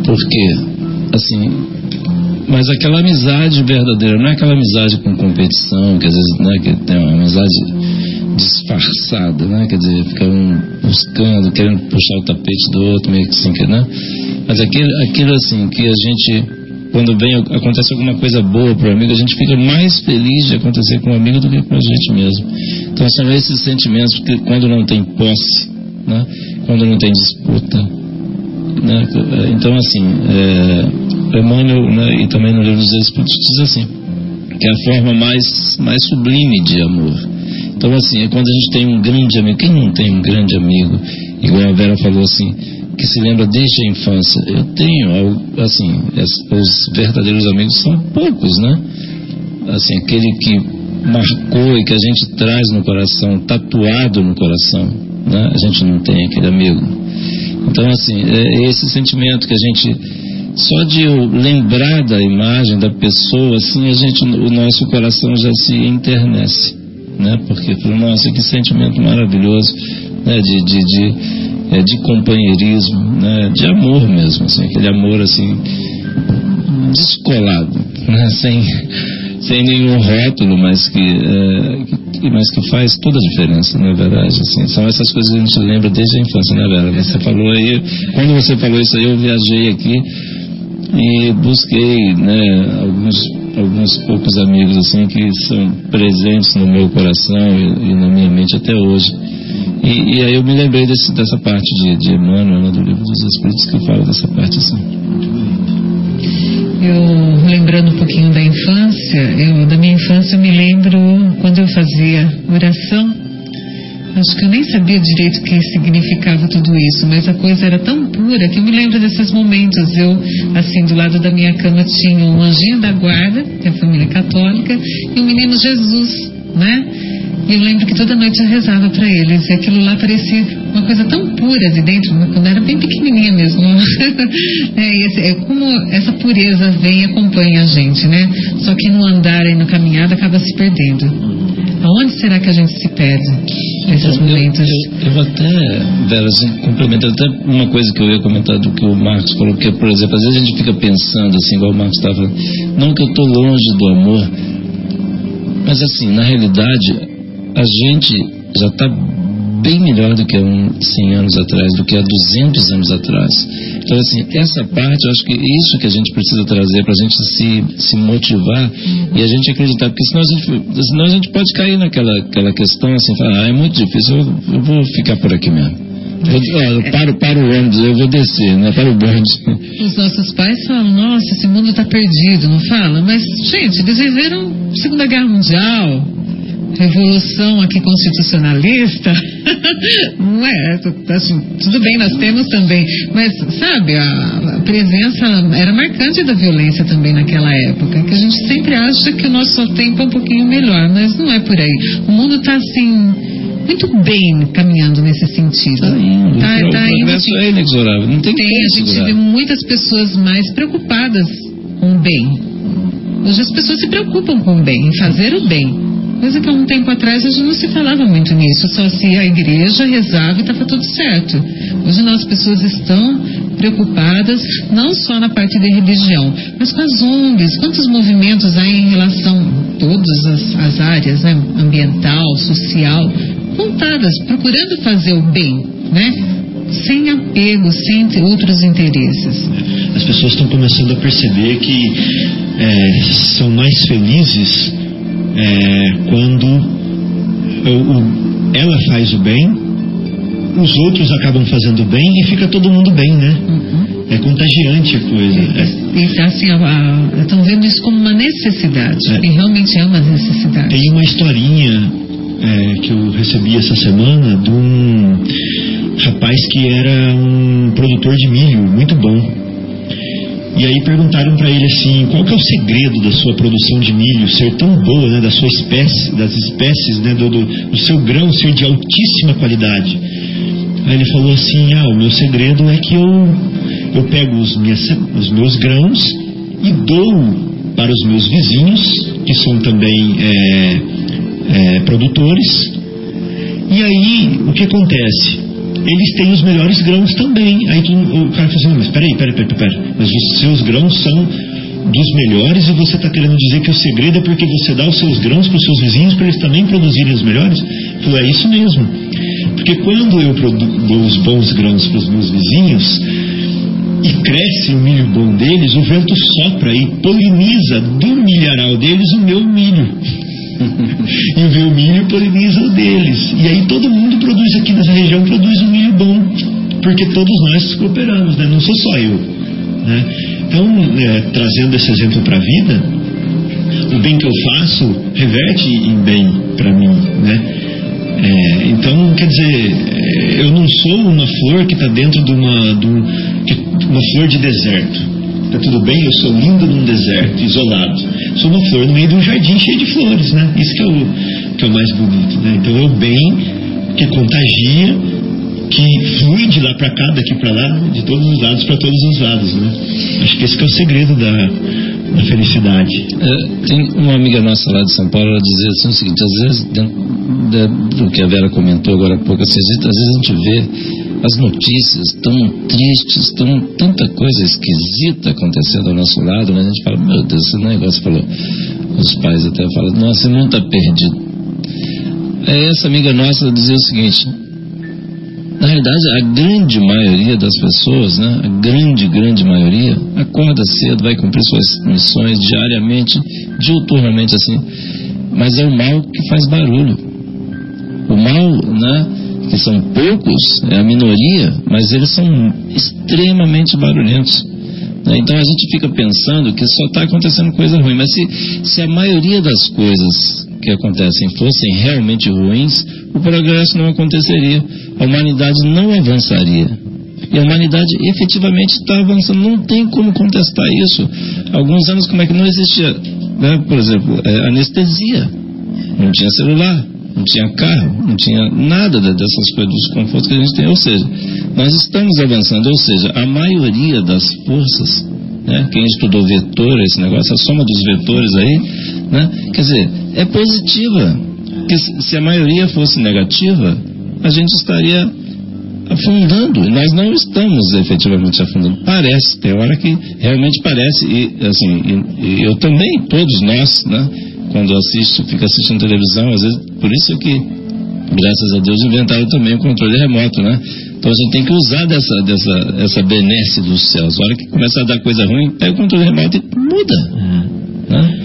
Porque, assim, mas aquela amizade verdadeira, não é aquela amizade com competição, que às vezes né, que tem uma amizade disfarçada, né? Quer dizer, fica um buscando, querendo puxar o tapete do outro, meio que assim, né? Mas aquilo, aquilo assim, que a gente, quando vem, acontece alguma coisa boa para o amigo, a gente fica mais feliz de acontecer com o amigo do que com a gente mesmo. Então são esses sentimentos que quando não tem posse, né? Quando não tem disputa, né? Então assim, é, Emmanuel, né? e também no livro dos Espíritos diz assim, que é a forma mais, mais sublime de amor então, assim, é quando a gente tem um grande amigo. Quem não tem um grande amigo? Igual a Vera falou assim, que se lembra desde a infância. Eu tenho, assim, os verdadeiros amigos são poucos, né? Assim, aquele que marcou e que a gente traz no coração, tatuado no coração, né? A gente não tem aquele amigo. Então, assim, é esse sentimento que a gente só de eu lembrar da imagem da pessoa, assim, a gente, o nosso coração já se internece né? Porque nossa, que sentimento maravilhoso, né? De, de, de, é, de companheirismo, né? De amor mesmo, assim, aquele amor assim descolado, né? Sem, sem nenhum rótulo, mas que, é, que, mas que faz toda a diferença, na é verdade. Assim, são essas coisas que a gente lembra desde a infância, né, Vera? Você falou aí, quando você falou isso aí, eu viajei aqui e busquei né, alguns alguns poucos amigos assim que são presentes no meu coração e, e na minha mente até hoje. E, e, aí eu me lembrei desse, dessa parte de, de Emmanuel, né, do livro dos Espíritos, que fala dessa parte assim. Eu, lembrando um pouquinho da infância, eu, da minha infância, eu me lembro quando eu fazia oração Acho que eu nem sabia direito o que significava tudo isso, mas a coisa era tão pura que eu me lembro desses momentos. Eu, assim, do lado da minha cama tinha um anjinho da guarda, que é a família católica, e o menino Jesus, né? E eu lembro que toda noite eu rezava para eles, e aquilo lá parecia uma coisa tão pura de dentro, quando eu era bem pequenininha mesmo. é, é como essa pureza vem e acompanha a gente, né? Só que no andar e no caminhada acaba se perdendo. Aonde será que a gente se perde nesses então, momentos? Eu, eu, eu vou até, Vera, assim, complementar até uma coisa que eu ia comentar do que o Marcos falou, que, por exemplo, às vezes a gente fica pensando, assim, igual o Marcos estava falando, não que eu estou longe do amor, mas assim, na realidade, a gente já está bem melhor do que há um 100 anos atrás, do que há 200 anos atrás. Então, assim, essa parte, eu acho que é isso que a gente precisa trazer para a gente se, se motivar e a gente acreditar, porque senão a gente, senão a gente pode cair naquela aquela questão assim, falar, ah, é muito difícil, eu, eu vou ficar por aqui mesmo. Eu, eu paro, paro o ônibus, eu vou descer, né? Para o bonde. Os nossos pais falam, nossa, esse mundo está perdido, não fala? Mas, gente, eles viveram Segunda Guerra Mundial, revolução aqui constitucionalista, não é? Assim, tudo bem, nós temos também, mas sabe, a, presença era marcante da violência também naquela época, que a gente sempre acha que o nosso tempo é um pouquinho melhor, mas não é por aí. O mundo está assim muito bem caminhando nesse sentido. Está indo. Tá, o tá indo, assim, é inexorável. Não tem, tem a gente vê muitas pessoas mais preocupadas com o bem. Hoje as pessoas se preocupam com o bem, em fazer o bem. Coisa que há um tempo atrás a gente não se falava muito nisso, só se a igreja rezava e estava tudo certo. Hoje as pessoas estão preocupadas não só na parte de religião, mas com as ONGs, quantos movimentos há em relação a todas as, as áreas, né? ambiental, social, contadas, procurando fazer o bem, né? sem apego, sem outros interesses. As pessoas estão começando a perceber que é, são mais felizes é, quando o, ela faz o bem, os outros acabam fazendo bem e fica todo mundo bem, né? Uhum. É contagiante a coisa. É, é. assim, estão vendo isso como uma necessidade. É. E realmente é uma necessidade. Tem uma historinha é, que eu recebi essa semana de um rapaz que era um produtor de milho muito bom. E aí perguntaram para ele assim, qual que é o segredo da sua produção de milho ser tão boa, né, da sua espécie, das espécies, né, do, do, do seu grão ser de altíssima qualidade? Aí ele falou assim, ah, o meu segredo é que eu, eu pego os, minhas, os meus grãos e dou para os meus vizinhos, que são também é, é, produtores. E aí, o que acontece? Eles têm os melhores grãos também. Aí tu, o cara fala assim, mas peraí, peraí, peraí, peraí, mas os seus grãos são dos melhores e você está querendo dizer que o segredo é porque você dá os seus grãos para os seus vizinhos para eles também produzirem os melhores? Falei, é isso mesmo. Porque quando eu dou os bons grãos para os meus vizinhos e cresce o milho bom deles, o vento sopra e poliniza do milharal deles o meu milho e o milho poliniza o deles. E aí todo mundo produz aqui nessa região, produz um milho bom, porque todos nós cooperamos, né? não sou só eu. Né? Então, é, trazendo esse exemplo para a vida, o bem que eu faço reverte em bem para mim. Né? É, então, quer dizer, é, eu não sou uma flor que está dentro de uma, de uma flor de deserto. Tá tudo bem, eu sou lindo num deserto, isolado. Sou uma flor no meio de um jardim cheio de flores, né? Isso que é o, que é o mais bonito, né? Então é o bem que contagia, que flui de lá para cá, daqui para lá, de todos os lados para todos os lados, né? Acho que esse que é o segredo da, da felicidade. É, tem uma amiga nossa lá de São Paulo, ela dizia assim o seguinte, às vezes, dentro do que a Vera comentou agora há pouco, assim, às vezes a gente vê as notícias tão tristes, tão, tanta coisa esquisita acontecendo ao nosso lado, né? a gente fala, meu Deus, esse negócio falou. Os pais até falam, nossa, não está perdido. É essa amiga nossa dizia o seguinte, na realidade, a grande maioria das pessoas, né, a grande, grande maioria, acorda cedo, vai cumprir suas missões diariamente, diuturnamente assim, mas é o mal que faz barulho. O mal, né, que são poucos, é a minoria, mas eles são extremamente barulhentos. Né? Então a gente fica pensando que só está acontecendo coisa ruim, mas se, se a maioria das coisas que acontecem fossem realmente ruins, o progresso não aconteceria, a humanidade não avançaria. E a humanidade efetivamente está avançando, não tem como contestar isso. Alguns anos, como é que não existia, né? por exemplo, é, anestesia, não tinha celular, não tinha carro, não tinha nada dessas coisas, dos confortos que a gente tem. Ou seja, nós estamos avançando, ou seja, a maioria das forças, né, quem estudou vetor, esse negócio, a soma dos vetores aí, né, quer dizer, é positiva. Porque se a maioria fosse negativa, a gente estaria afundando. E nós não estamos efetivamente afundando. Parece, tem hora que realmente parece, e assim, e, e eu também, todos nós, né? Quando assiste, fica assistindo televisão, às vezes, por isso que graças a Deus, inventaram também o controle remoto, né? Então a gente tem que usar dessa, dessa essa benesse dos céus. A hora que começa a dar coisa ruim, pega o controle remoto e muda. É. Né?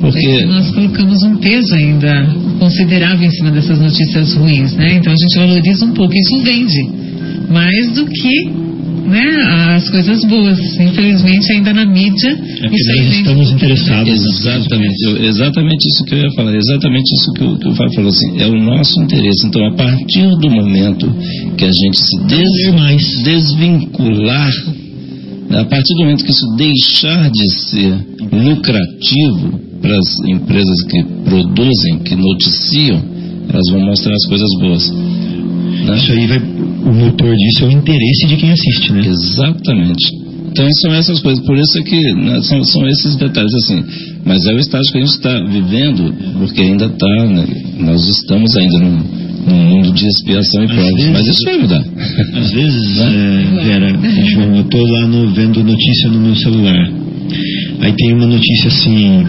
Porque... Nós colocamos um peso ainda considerável em cima dessas notícias ruins, né? Então a gente valoriza um pouco. Isso vende mais do que né, as coisas boas. Infelizmente, ainda na mídia. É que nós estamos interessados. Exatamente, eu, exatamente isso que eu ia falar, exatamente isso que o, que o Fábio falou assim, é o nosso interesse. Então, a partir do momento que a gente se des, mais. desvincular, a partir do momento que isso deixar de ser lucrativo para as empresas que produzem, que noticiam, elas vão mostrar as coisas boas. Né? Isso aí vai, o motor disso é o interesse de quem assiste, né? Exatamente. Então são essas coisas, por isso é que né, são, são esses detalhes assim. Mas é o estágio que a gente está vivendo, porque ainda está, né, nós estamos ainda num, num, mundo de expiação e provas, mas isso vai mudar. Às vezes, é, Vera, João, eu estou lá no, vendo notícia no meu celular. Aí tem uma notícia assim,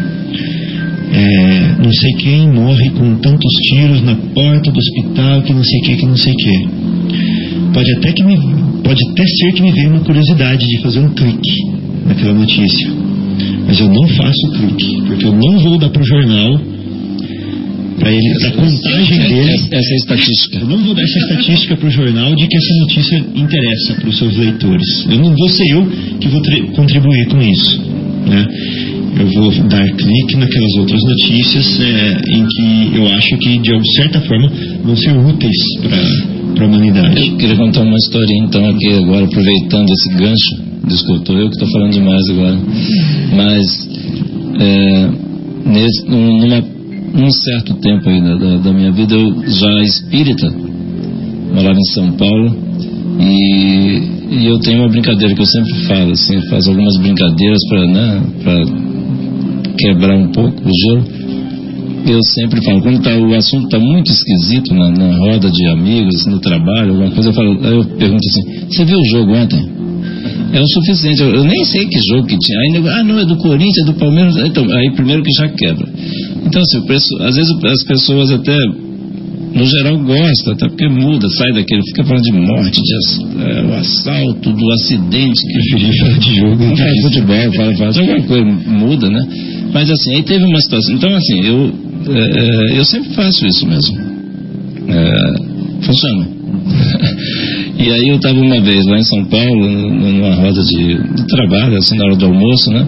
é, não sei quem morre com tantos tiros na porta do hospital, que não sei o que, que não sei o que. Pode até que me, pode até ser que me venha uma curiosidade de fazer um clique naquela notícia, mas eu não faço clique, porque eu não vou dar para o jornal para ele a contagem dele. Essa, essa é a estatística. Eu não vou dar essa estatística para o jornal de que essa notícia interessa para os seus leitores. Eu não vou ser eu que vou contribuir com isso, né? eu vou dar clique naquelas outras notícias é, em que eu acho que, de certa forma, vão ser úteis para a humanidade. Eu queria contar uma historinha, então, aqui agora, aproveitando esse gancho. Desculpa, eu que estou falando demais agora. Mas, é, nesse, numa, num certo tempo aí da, da minha vida, eu já espírita, morava em São Paulo, e, e, eu tenho uma brincadeira que eu sempre falo, assim, faço algumas brincadeiras para né, quebrar um pouco o gelo, eu sempre falo, quando tá, o assunto está muito esquisito na, na, roda de amigos, no trabalho, alguma coisa, eu, falo, eu pergunto assim, você viu o jogo ontem? É o suficiente, eu, eu nem sei que jogo que tinha. Aí, ah, não, é do Corinthians, é do Palmeiras. Então, aí primeiro que já quebra. Então, assim, preço, às vezes as pessoas até, no geral, gostam, até porque muda, sai daquele, fica falando de morte, de é, o assalto, do acidente. Que preferia falar de jogo. Não fala de futebol, fala, fala alguma coisa, muda, né? Mas assim, aí teve uma situação. Então, assim, eu, é, é eu sempre faço isso mesmo. É, funciona. e aí eu estava uma vez lá em São Paulo, numa roda de, de, trabalho, assim, na hora do almoço, né?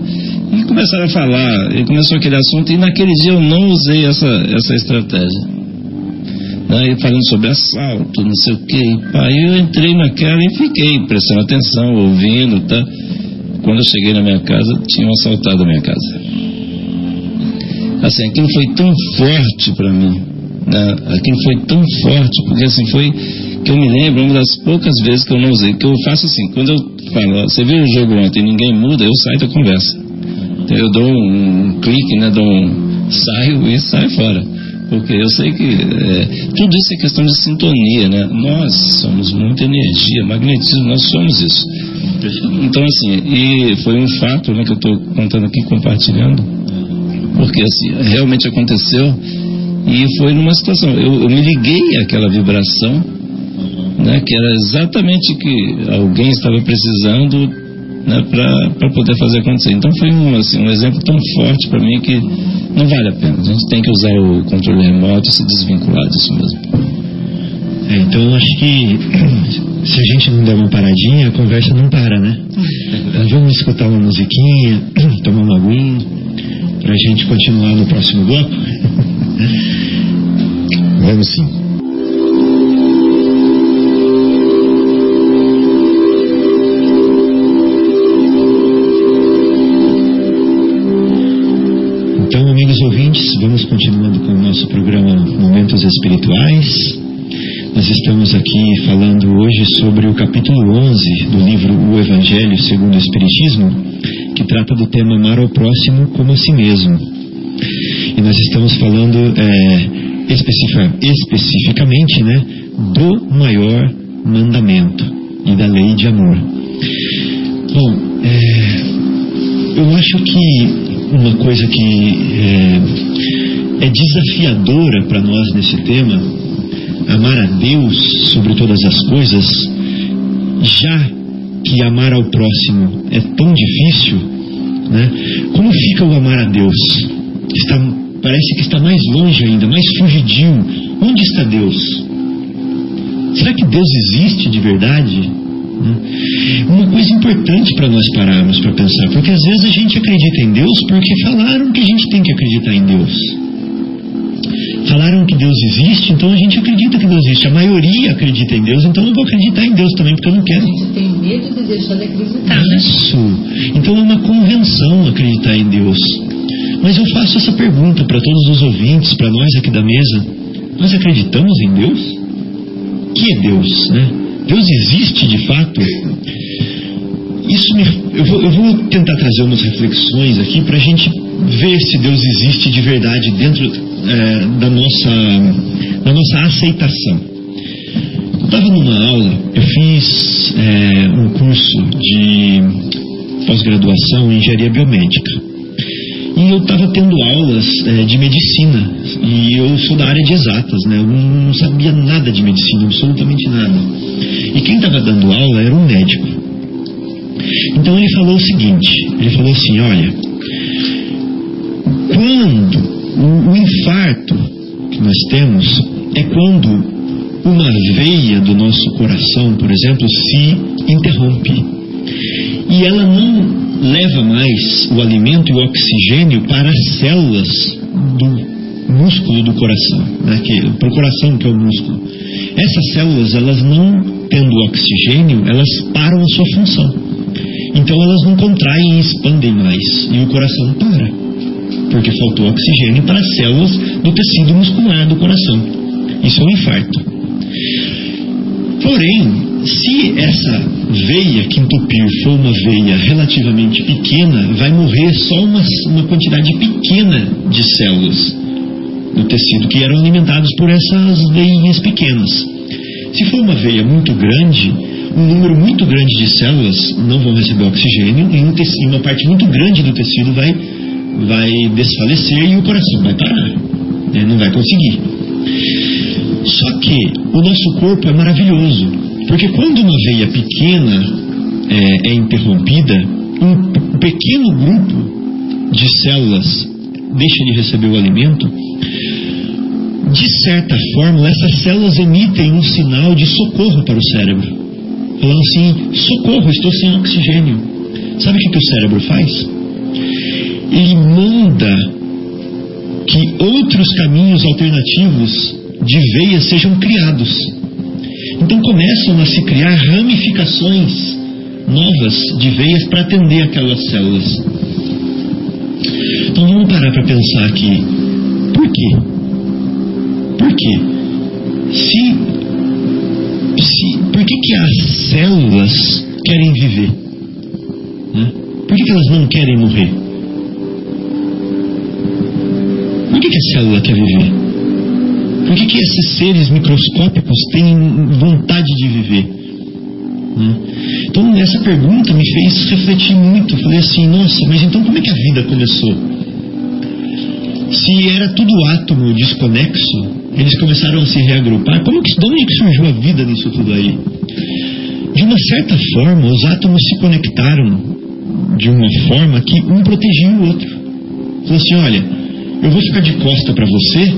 E começaram a falar, e começou aquele assunto, e naquele dia eu não usei essa, essa estratégia. Né? E falando sobre assalto, não sei o quê. Aí eu entrei naquela e fiquei prestando atenção, ouvindo, tá? Quando eu cheguei na minha casa, tinham assaltado a minha casa. Assim, aquilo foi tão forte para mim. Né? Aquilo foi tão forte, porque assim, foi que eu me lembro, uma das poucas vezes que eu não usei, que eu faço assim, quando eu falo, você viu o jogo ontem ninguém muda, eu saio da conversa. Eu dou um, um clique, né, dou um, saio e saio fora. Porque eu sei que é, tudo isso é questão de sintonia, né? Nós somos muita energia, magnetismo, nós somos isso. Então, assim, e foi um fato né, que eu estou contando aqui, compartilhando, porque assim, realmente aconteceu e foi numa situação, eu, eu me liguei àquela vibração, né, que era exatamente que alguém estava precisando né, para poder fazer acontecer. Então foi um, assim, um exemplo tão forte para mim que não vale a pena. A gente tem que usar o controle remoto e se desvincular disso mesmo. É, então acho que se a gente não der uma paradinha, a conversa não para, né? Então vamos escutar uma musiquinha, tomar uma aguinha para a gente continuar no próximo bloco? Vamos sim. Então, amigos ouvintes, vamos continuando com o nosso programa Momentos Espirituais. Nós estamos aqui falando hoje sobre o capítulo 11 do livro O Evangelho segundo o Espiritismo, que trata do tema amar ao próximo como a si mesmo. E nós estamos falando é, especificamente né, do maior mandamento e da lei de amor. Bom, é, eu acho que uma coisa que é, é desafiadora para nós nesse tema amar a Deus sobre todas as coisas, já que amar ao próximo é tão difícil, né? Como fica o amar a Deus? Está, parece que está mais longe ainda, mais fugidio. Onde está Deus? Será que Deus existe de verdade? Né? Uma coisa importante para nós pararmos para pensar, porque às vezes a gente acredita em Deus porque falaram que a gente tem que acreditar em Deus. Falaram que Deus existe, então a gente acredita que Deus existe. A maioria acredita em Deus, então eu vou acreditar em Deus também, porque eu não quero. A gente tem medo de deixar de acreditar, né? Isso. Então é uma convenção acreditar em Deus. Mas eu faço essa pergunta para todos os ouvintes, para nós aqui da mesa. Nós acreditamos em Deus? Que é Deus, né? Deus existe de fato? Isso me, eu, vou, eu vou tentar trazer umas reflexões aqui para a gente ver se Deus existe de verdade dentro é, da, nossa, da nossa aceitação. Estava numa aula, eu fiz é, um curso de pós-graduação em engenharia biomédica. E eu estava tendo aulas é, de medicina. E eu sou da área de exatas, né? Eu não sabia nada de medicina, absolutamente nada. E quem estava dando aula era um médico. Então ele falou o seguinte: ele falou assim, olha, quando o, infarto que nós temos é quando uma veia do nosso coração, por exemplo, se interrompe. E ela não leva mais o alimento e o oxigênio para as células do músculo do coração, né, para o coração que é o músculo. Essas células, elas não tendo oxigênio, elas param a sua função. Então elas não contraem e expandem mais e o coração para, porque faltou oxigênio para as células do tecido muscular do coração. Isso é um infarto. Porém, se essa veia que entupir for uma veia relativamente pequena, vai morrer só uma, uma quantidade pequena de células do tecido que eram alimentadas por essas veinhas pequenas. Se for uma veia muito grande, um número muito grande de células não vão receber oxigênio e um uma parte muito grande do tecido vai, vai desfalecer e o coração vai parar, né? não vai conseguir. Só que o nosso corpo é maravilhoso. Porque quando uma veia pequena é, é interrompida, um pequeno grupo de células deixa de receber o alimento, de certa forma, essas células emitem um sinal de socorro para o cérebro. Falando assim: socorro, estou sem oxigênio. Sabe o que, que o cérebro faz? Ele manda que outros caminhos alternativos de veias sejam criados. Então começam a se criar ramificações novas de veias para atender aquelas células. Então vamos parar para pensar aqui. Por quê? Por quê? Se, se, por que, que as células querem viver? Né? Por que, que elas não querem morrer? Por que, que a célula quer viver? Por que, que esses seres microscópicos têm vontade de viver? Né? Então, essa pergunta me fez refletir muito. Falei assim: nossa, mas então como é que a vida começou? Se era tudo átomo desconexo, eles começaram a se reagrupar. Como que, de onde que surgiu a vida nisso tudo aí? De uma certa forma, os átomos se conectaram de uma forma que um protegia o outro. Falou assim: olha, eu vou ficar de costa para você,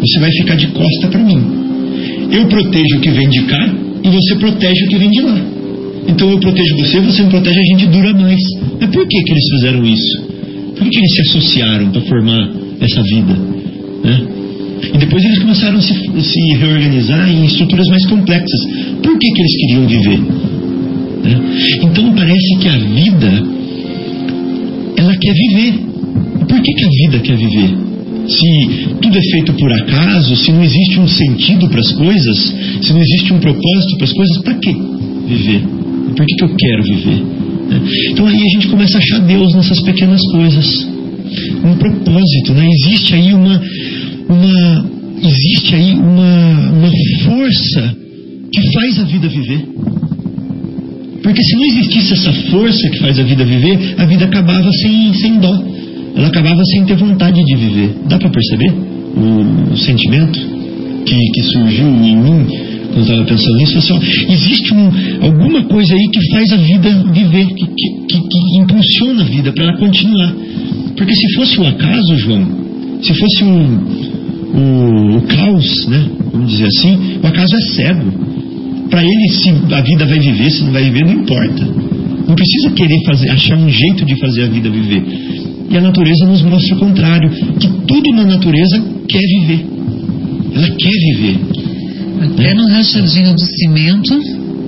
você vai ficar de costa para mim. Eu protejo o que vem de cá e você protege o que vem de lá. Então eu protejo você, você me protege, a gente dura mais. Mas por que, que eles fizeram isso? Por que eles se associaram para formar essa vida? Né? E depois eles começaram a se, se, reorganizar em estruturas mais complexas. Por que, que eles queriam viver? Né? Então parece que a vida, ela quer viver. Por que, que a vida quer viver? se tudo é feito por acaso, se não existe um sentido para as coisas, se não existe um propósito para as coisas, para que viver? Por que, que eu quero viver? Né? Então aí a gente começa a achar Deus nessas pequenas coisas. Um propósito, né? Existe aí uma, uma existe aí uma, uma força que faz a vida viver. Porque se não existisse essa força que faz a vida viver, a vida acabava sem, sem dó ela acabava sem ter vontade de viver. Dá para perceber o, o sentimento? que, que surgiu em mim quando eu estava pensando nisso, assim, ó, existe um, alguma coisa aí que faz a vida viver, que, que, que impulsiona a vida para ela continuar. Porque se fosse o acaso, João, se fosse um, o, o caos, né, vamos dizer assim, o acaso é cego. Para ele, se a vida vai viver, se não vai viver, não importa. Não precisa querer fazer, achar um jeito de fazer a vida viver. E a natureza nos mostra o contrário, que tudo na natureza quer viver. Ela quer viver. Até no rachadinho do cimento,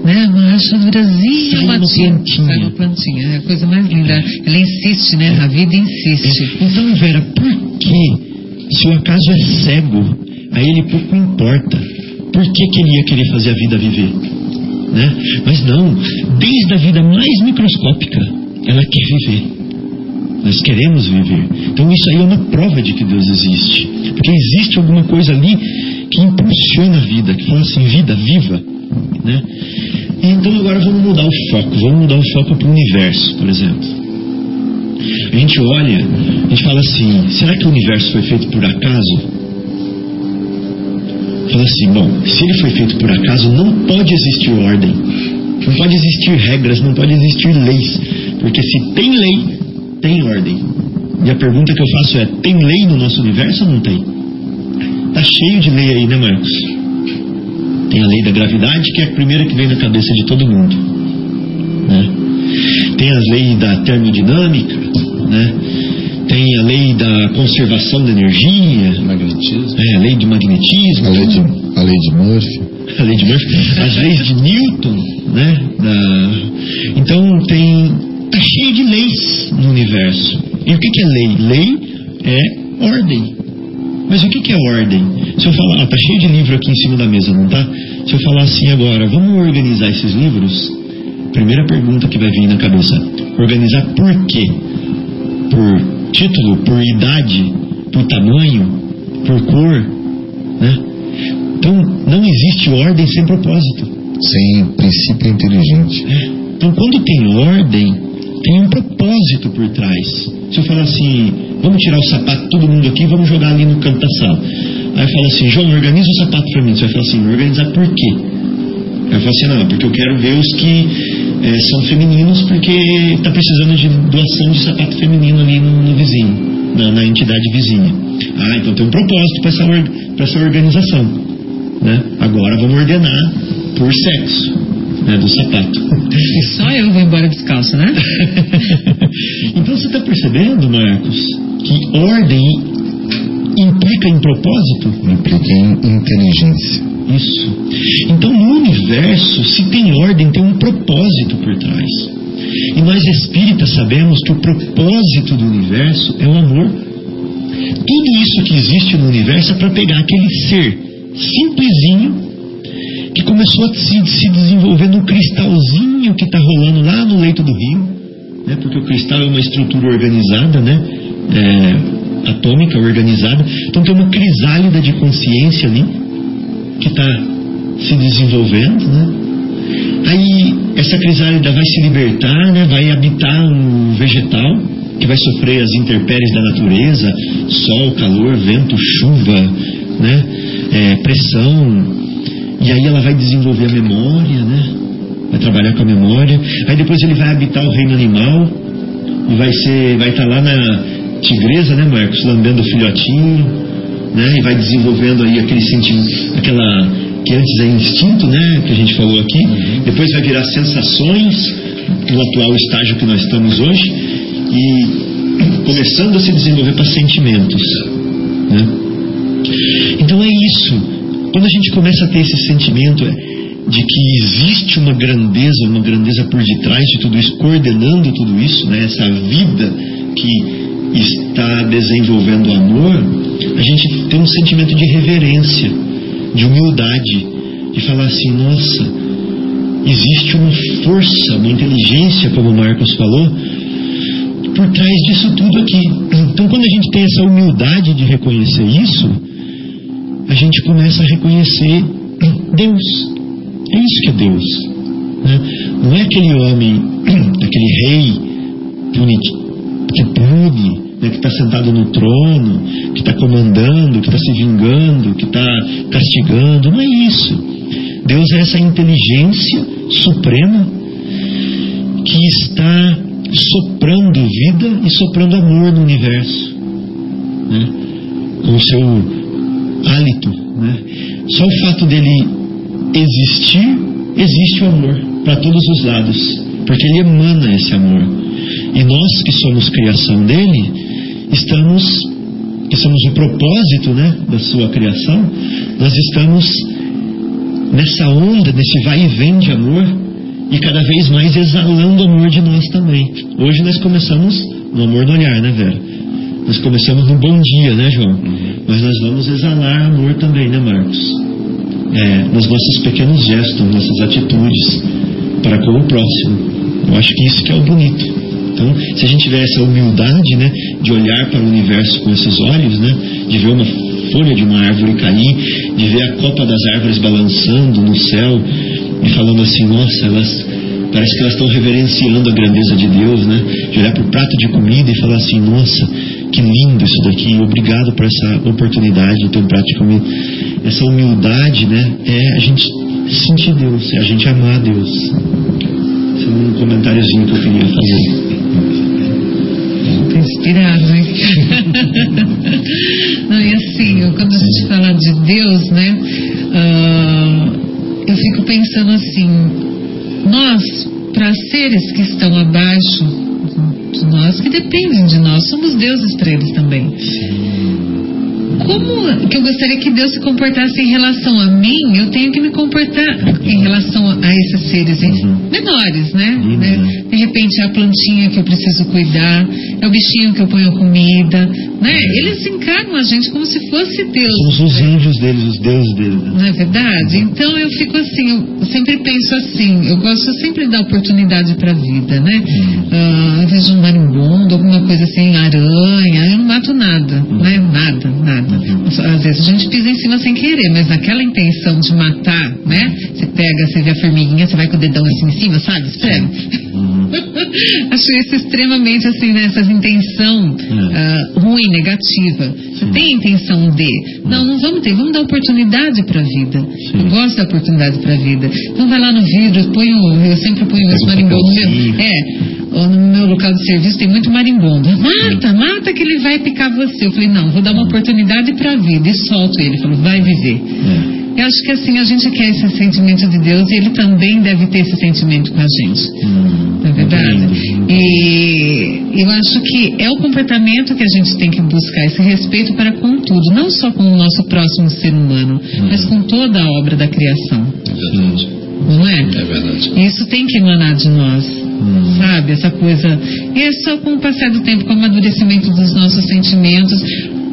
né? Uma rachadurazinha, Sai uma plantinha. sai uma plantinha. É a coisa mais linda. Ela insiste, né? A vida insiste. Então, Vera, por que, se o acaso é cego, a ele pouco importa? Por que, que ele ia querer fazer a vida viver? Né? Mas não, desde a vida mais microscópica, ela quer viver. Nós queremos viver. Então isso aí é uma prova de que Deus existe. Porque existe alguma coisa ali que impulsiona a vida, que fala assim, vida viva. Né? Então agora vamos mudar o foco. Vamos mudar o foco para o universo, por exemplo. A gente olha, a gente fala assim, será que o universo foi feito por acaso? Fala assim, bom, se ele foi feito por acaso, não pode existir ordem. Não pode existir regras, não pode existir leis. Porque se tem lei, tem ordem. E a pergunta que eu faço é: tem lei no nosso universo ou não tem? Tá cheio de lei aí, né, Marcos? Tem a lei da gravidade, que é a primeira que vem na cabeça de todo mundo. Né? Tem as leis da termodinâmica, né? tem a lei da conservação da energia, Magnetismo. é, a lei do magnetismo, A lei de, a lei de Murphy. a lei de Murphy, as leis de Newton, né? Da- Então tem tá cheio de leis no universo. E o que, que é lei? Lei é ordem. Mas o que, que é ordem? Se eu falar, ah, tá cheio de livro aqui em cima da mesa, não tá? Se eu falar assim agora, vamos organizar esses livros? Primeira pergunta que vai vir na cabeça: organizar por quê? Por título, por idade, por tamanho, por cor, né? Então, não existe ordem sem propósito. Sem princípio inteligente. É. Então, quando tem ordem, tem um propósito por trás. Se eu falar assim, vamos tirar o sapato, todo mundo aqui, vamos jogar ali no canto da sala. Aí eu falo assim, João, organiza o sapato para mim. Você vai falar assim, organizar por quê? Aí eu falo assim, não, porque eu quero ver os que eh, são femininos, porque está precisando de doação de sapato feminino ali no, no vizinho, na, na entidade vizinha. Ah, então tem um propósito para essa, essa organização. Né? Agora vamos ordenar por sexo né, do sapato. E só eu vou embora descalço, né? então você está percebendo, Marcos, que ordem implica em propósito? Implica em inteligência. Isso. Então no universo, se tem ordem, tem um propósito por trás. E nós espíritas sabemos que o propósito do universo é o amor. Tudo isso que existe no universo é para pegar aquele ser simplesinho que começou a se, se desenvolver num cristalzinho que está rolando lá no leito do rio, né? porque o cristal é uma estrutura organizada, né? É, atômica, organizada. Então tem uma crisálida de consciência ali que está se desenvolvendo, né? Aí essa crisálida vai se libertar, né? vai habitar um vegetal que vai sofrer as intempéries da natureza, sol, calor, vento, chuva, né? É, pressão, e aí ela vai desenvolver a memória, né? Vai trabalhar com a memória. Aí depois ele vai habitar o reino animal e vai ser, vai estar lá na tigresa, né, Marcos, lambendo o filhotinho, né? E vai desenvolvendo aí aquele sentimento, aquela que antes é instinto, né, que a gente falou aqui. Depois vai virar sensações no atual estágio que nós estamos hoje e começando a se desenvolver para sentimentos, né? Então é isso. Quando a gente começa a ter esse sentimento é, de que existe uma grandeza, uma grandeza por detrás de tudo isso, coordenando tudo isso, né, essa vida que está desenvolvendo amor, a gente tem um sentimento de reverência, de humildade, de falar assim: nossa, existe uma força, uma inteligência, como o Marcos falou, por trás disso tudo aqui. Então, quando a gente tem essa humildade de reconhecer isso, a gente começa a reconhecer Deus. É isso que é Deus. né? Não é aquele homem, aquele rei que pune, né, que está sentado no trono, que está comandando, que está se vingando, que está castigando. Não é isso. Deus é essa inteligência suprema que está soprando vida e soprando amor no universo. Né? Com o seu hálito. Né? Só o fato dele existir, existe o amor para todos os lados. Porque ele emana esse amor. E nós que somos criação dele, estamos, que somos o propósito né, da sua criação, nós estamos nessa onda, nesse vai e vem de amor e cada vez mais exalando amor de nós também. Hoje nós começamos no amor no olhar, né, Vera? Nós começamos no bom dia, né, João? Mas nós vamos exalar amor também, né, Marcos? É, nos nossos pequenos gestos, nossas atitudes para com o próximo. Eu acho que isso que é o bonito. Então, se a gente tiver essa humildade, né, de olhar para o universo com esses olhos, né, de ver uma folha de uma árvore cair, de ver a copa das árvores balançando no céu e falando assim, nossa, elas parece que elas estão reverenciando a grandeza de Deus, né? De olhar para o prato de comida e falar assim, nossa, que lindo isso daqui, obrigado por essa oportunidade de ter comida. Essa humildade, né, é a gente sentir Deus, é a gente amar Deus. Esse é um comentáriozinho que eu queria fazer. Tá inspirado, hein? Não, e assim, quando a gente fala de Deus, né? Uh, eu fico pensando assim, nós, para seres que estão abaixo nós, que dependem de nós, somos deuses para eles também. Como que eu gostaria que Deus se comportasse em relação a mim, eu tenho que me comportar em relação a esses seres uhum. menores, né? Uhum. né? De repente é a plantinha que eu preciso cuidar, é o bichinho que eu ponho comida, né? Uhum. Eles encarnam a gente como se fosse Deus. Somos os anjos deles, os deuses deles. Não é verdade? Então eu fico assim, eu sempre penso assim, eu gosto sempre de dar oportunidade para a vida, né? Uh, eu vejo um marimbondo, alguma coisa assim, aranha, eu não mato nada, né? Nada, nada. Às vezes a gente pisa em cima sem querer, mas naquela intenção de matar, né? Você pega, você vê a formiguinha, você vai com o dedão assim em cima, sabe? Uhum. Acho isso extremamente assim, né? Essa intenção uh, ruim, negativa. Você Sim. tem a intenção de. Não, não vamos ter, vamos dar oportunidade para a vida. Sim. Eu gosto da oportunidade para a vida. Então vai lá no vidro, põe o, eu sempre ponho esse marimbondo no no meu local de serviço tem muito marimbondo. Mata, mata que ele vai picar você. Eu falei, não, vou dar uma oportunidade para a vida. E solto ele. Ele falou, vai viver. É. Eu acho que assim, a gente quer esse sentimento de Deus e Ele também deve ter esse sentimento com a gente. Hum, não é verdade? E eu acho que é o comportamento que a gente tem que buscar, esse respeito para com tudo, não só com o nosso próximo ser humano, hum. mas com toda a obra da criação. É verdade. Não é? É verdade. Isso tem que emanar de nós. Hum. Sabe? Essa coisa. E é só com o passar do tempo, com o amadurecimento dos nossos sentimentos,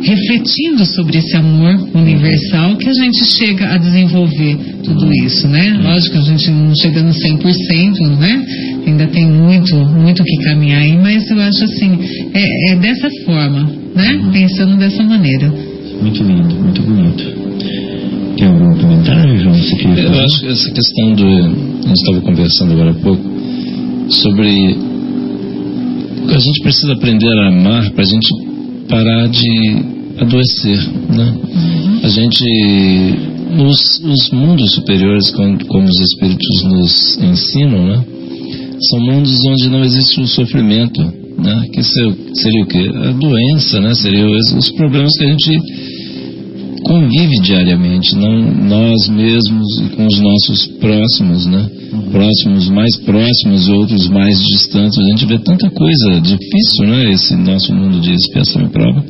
refletindo sobre esse amor universal que a gente chega a desenvolver tudo isso, né? Lógico, a gente não chega no 100%, né? Ainda tem muito, muito que caminhar aí, mas eu acho assim, é, é dessa forma, né? Pensando dessa maneira. Muito lindo, muito bonito. Tem algum comentário, João? Você queria eu acho que essa questão do. Gente estava conversando agora há pouco sobre. A gente precisa aprender a amar para a gente parar de adoecer, né? Uhum. A gente, nos, nos mundos superiores, como, como, os espíritos nos ensinam, né? São mundos onde não existe o sofrimento, né? Que seria, seria o quê? A doença, né? Seria os, os problemas que a gente convive diariamente, não nós mesmos e com os nossos próximos, né? Uhum. Próximos, mais próximos, outros mais distantes. A gente vê tanta coisa difícil, né? Esse nosso mundo de expiação e prova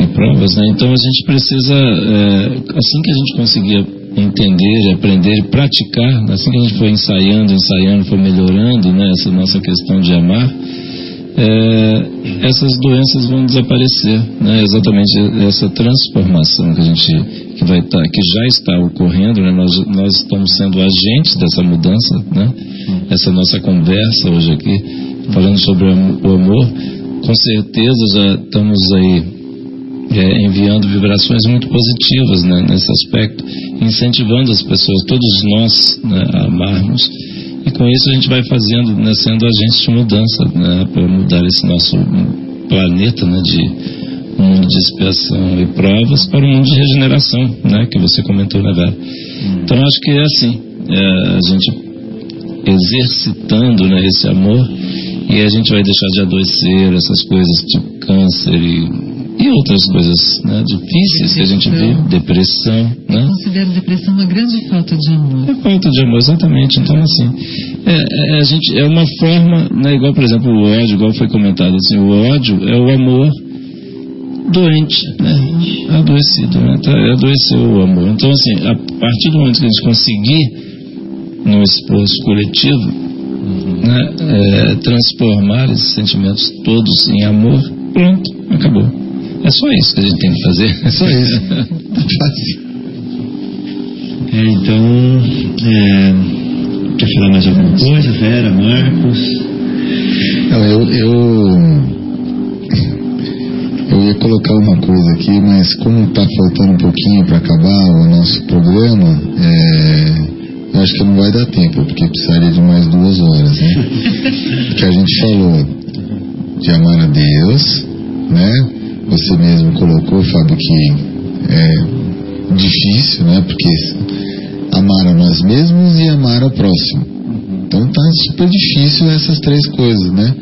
e provas, né? Então a gente precisa, é, assim que a gente conseguir entender, aprender, praticar, assim que a gente for ensaiando, ensaiando, for melhorando, né? Essa nossa questão de amar, é, essas doenças vão desaparecer, né? Exatamente essa transformação que a gente que vai estar, tá, que já está ocorrendo, né? Nós nós estamos sendo agentes dessa mudança, né? Essa nossa conversa hoje aqui falando sobre o amor, com certeza já estamos aí é, enviando vibrações muito positivas né, nesse aspecto, incentivando as pessoas, todos nós, né, a amarmos. E com isso a gente vai fazendo, né, sendo agentes de mudança, né, para mudar esse nosso planeta, né, de um mundo de expiação e provas para um mundo de regeneração, né, que você comentou, né, Vera? Então acho que é assim, é, a gente exercitando né, esse amor e a gente vai deixar de adoecer essas coisas tipo câncer e e outras coisas né, difíceis que a gente vê, depressão. Né? Eu considero depressão uma grande falta de amor. É falta de amor, exatamente. Então, assim, é, é, a gente, é uma forma, né, igual, por exemplo, o ódio, igual foi comentado, assim, o ódio é o amor doente, né? adoecido, né? Tá, adoeceu o amor. Então, assim, a partir do momento que a gente conseguir, no esforço coletivo, né, é, transformar esses sentimentos todos em amor, pronto, acabou. É só isso que a gente tem que fazer. É só isso. Fácil. É, então, é, quer falar mais alguma coisa, Vera, Marcos? Não, eu, eu, eu ia colocar uma coisa aqui, mas como está faltando um pouquinho para acabar o nosso programa, é, eu acho que não vai dar tempo, porque precisaria de mais duas horas, né? Porque a gente falou de amar a Deus, né? Você mesmo colocou, Fábio, que é difícil, né? Porque amar a nós mesmos e amar ao próximo. Então tá super difícil essas três coisas, né?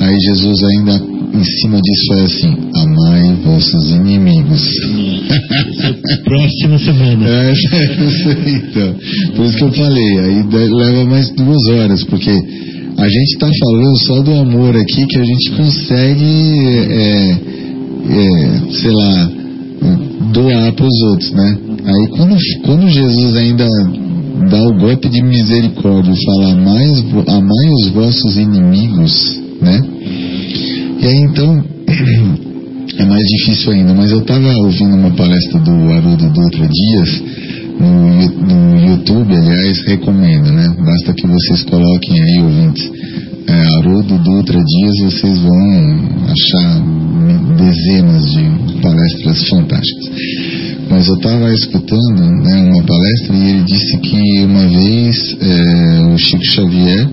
Aí Jesus ainda em cima disso é assim: amai vossos inimigos. Próxima semana. É, então. Por isso que eu falei, aí leva mais duas horas, porque a gente está falando só do amor aqui que a gente consegue. É, é, sei lá, doar para os outros, né? Aí quando, quando Jesus ainda dá o golpe de misericórdia fala mais, amai os vossos inimigos, né? E aí então é mais difícil ainda, mas eu estava ouvindo uma palestra do Haroldo Dutra Dias no, no YouTube, aliás, recomendo, né? Basta que vocês coloquem aí, ouvintes, é, Haroldo Dutra Dias, vocês vão achar dezenas de palestras fantásticas. Mas eu estava escutando né, uma palestra e ele disse que uma vez é, o Chico Xavier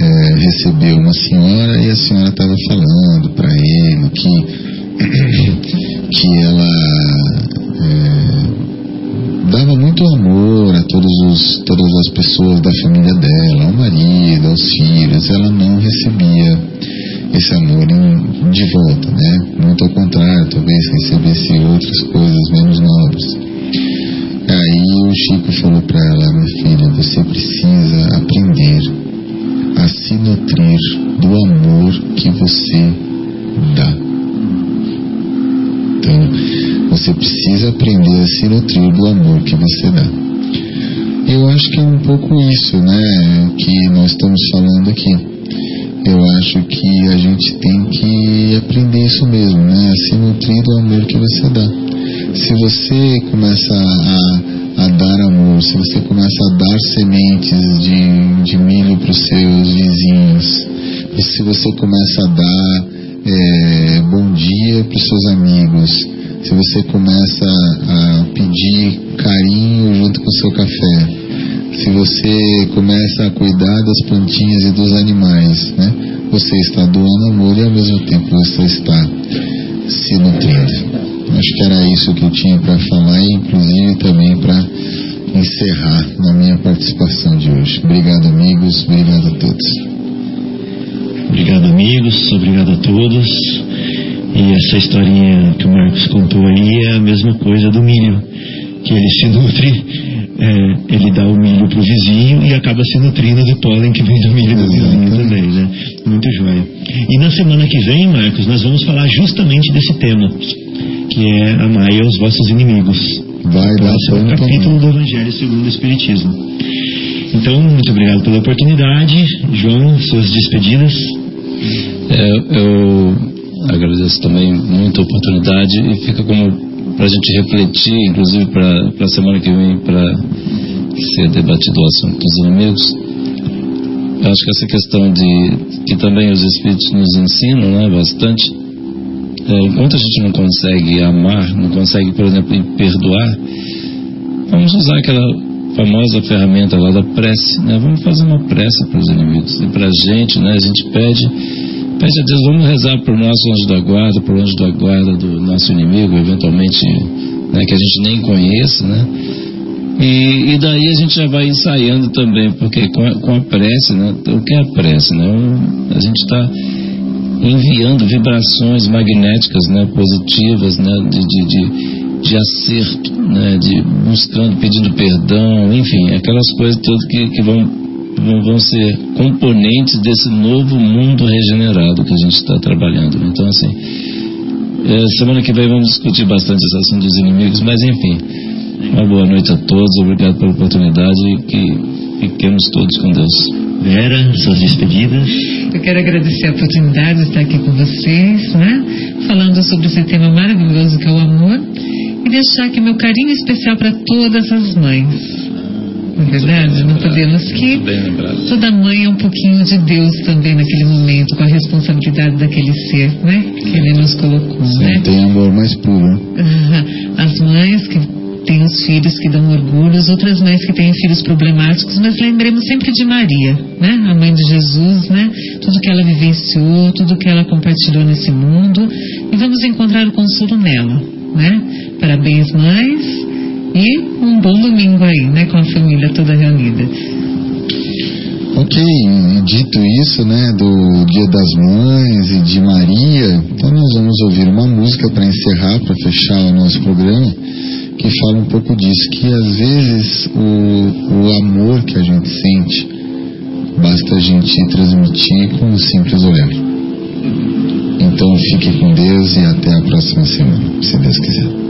é, recebeu uma senhora e a senhora estava falando para ele que, que ela é, dava muito amor a todos os, todas as pessoas da família dela, ao marido, aos filhos. Ela não recebia esse amor em, de volta, né? Muito ao contrário, talvez recebesse outras coisas menos nobres. Aí o Chico falou para ela, minha filha, você precisa aprender a se nutrir do amor que você dá. Você precisa aprender a se nutrir do amor que você dá. Eu acho que é um pouco isso, né, que nós estamos falando aqui eu acho que a gente tem que aprender isso mesmo, né? A se nutrir do amor que você dá. Se você começa a, a dar amor, se você começa a dar sementes de, de milho para os seus vizinhos, se você começa a dar é, bom dia para os seus amigos, se você começa a pedir carinho junto com o seu café, se você começa a cuidar das plantinhas e dos animais, né? Você está doando amor e ao mesmo tempo você está se nutrindo. Acho que era isso que eu tinha para falar e inclusive também para encerrar na minha participação de hoje. Obrigado amigos, obrigado a todos. Obrigado amigos, obrigado a todos. E essa historinha que o Marcos contou aí é a mesma coisa do milho, que ele se nutre é, ele dá o milho para o vizinho e acaba se nutrindo do pólen que vem do milho do vizinho também, né? Muito joia. E na semana que vem, Marcos, nós vamos falar justamente desse tema, que é amai aos vossos inimigos. Vai dar Próximo capítulo do Evangelho segundo o Espiritismo. Então, muito obrigado pela oportunidade. João, suas despedidas. É, eu agradeço também muito a oportunidade e fica como para a gente refletir, inclusive para a semana que vem, para ser debatido o assunto dos inimigos. Eu acho que essa questão de que também os Espíritos nos ensinam né, bastante, é, enquanto a gente não consegue amar, não consegue, por exemplo, perdoar, vamos usar aquela famosa ferramenta lá da prece, né? Vamos fazer uma prece para os inimigos e para a gente, né? A gente pede Pede a Deus, vamos rezar para o nosso anjo da guarda, para o anjo da guarda do nosso inimigo, eventualmente, né, que a gente nem conheça, né? E, e, daí a gente já vai ensaiando também, porque com a, com a prece, né? O que é a prece, né? A gente está enviando vibrações magnéticas, né? Positivas, né? De, de, de, de acerto, né? De buscando, pedindo perdão, enfim, aquelas coisas todas que, que vão, vão, vão ser componentes desse novo mundo regenerado que a gente está trabalhando. Então, assim, é, semana que vem vamos discutir bastante esse assunto dos inimigos, mas enfim. Uma boa noite a todos, obrigado pela oportunidade e que fiquemos todos com Deus. Vera, suas despedidas. Eu quero agradecer a oportunidade de estar aqui com vocês, né? Falando sobre esse tema maravilhoso que é o amor e deixar aqui meu carinho especial para todas as mães. Não é verdade? Não podemos que toda mãe é um pouquinho de Deus também naquele momento, com a responsabilidade daquele ser, né? Que ele nos colocou, Sim, né? tem amor mais puro. As mães que têm os filhos que dão orgulho, as outras mães que têm filhos problemáticos, mas lembremos sempre de Maria, né? A mãe de Jesus, né? Tudo que ela vivenciou, tudo que ela compartilhou nesse mundo, e vamos encontrar o consolo nela, né? Parabéns, mães, e um bom domingo aí, né? Com a família toda reunida. Ok, dito isso, né, do Dia das Mães e de Maria, então nós vamos ouvir uma música para encerrar, para fechar o nosso programa que fala um pouco disso, que às vezes o, o amor que a gente sente basta a gente transmitir com um simples olhar. Então fique com Deus e até a próxima semana, se Deus quiser.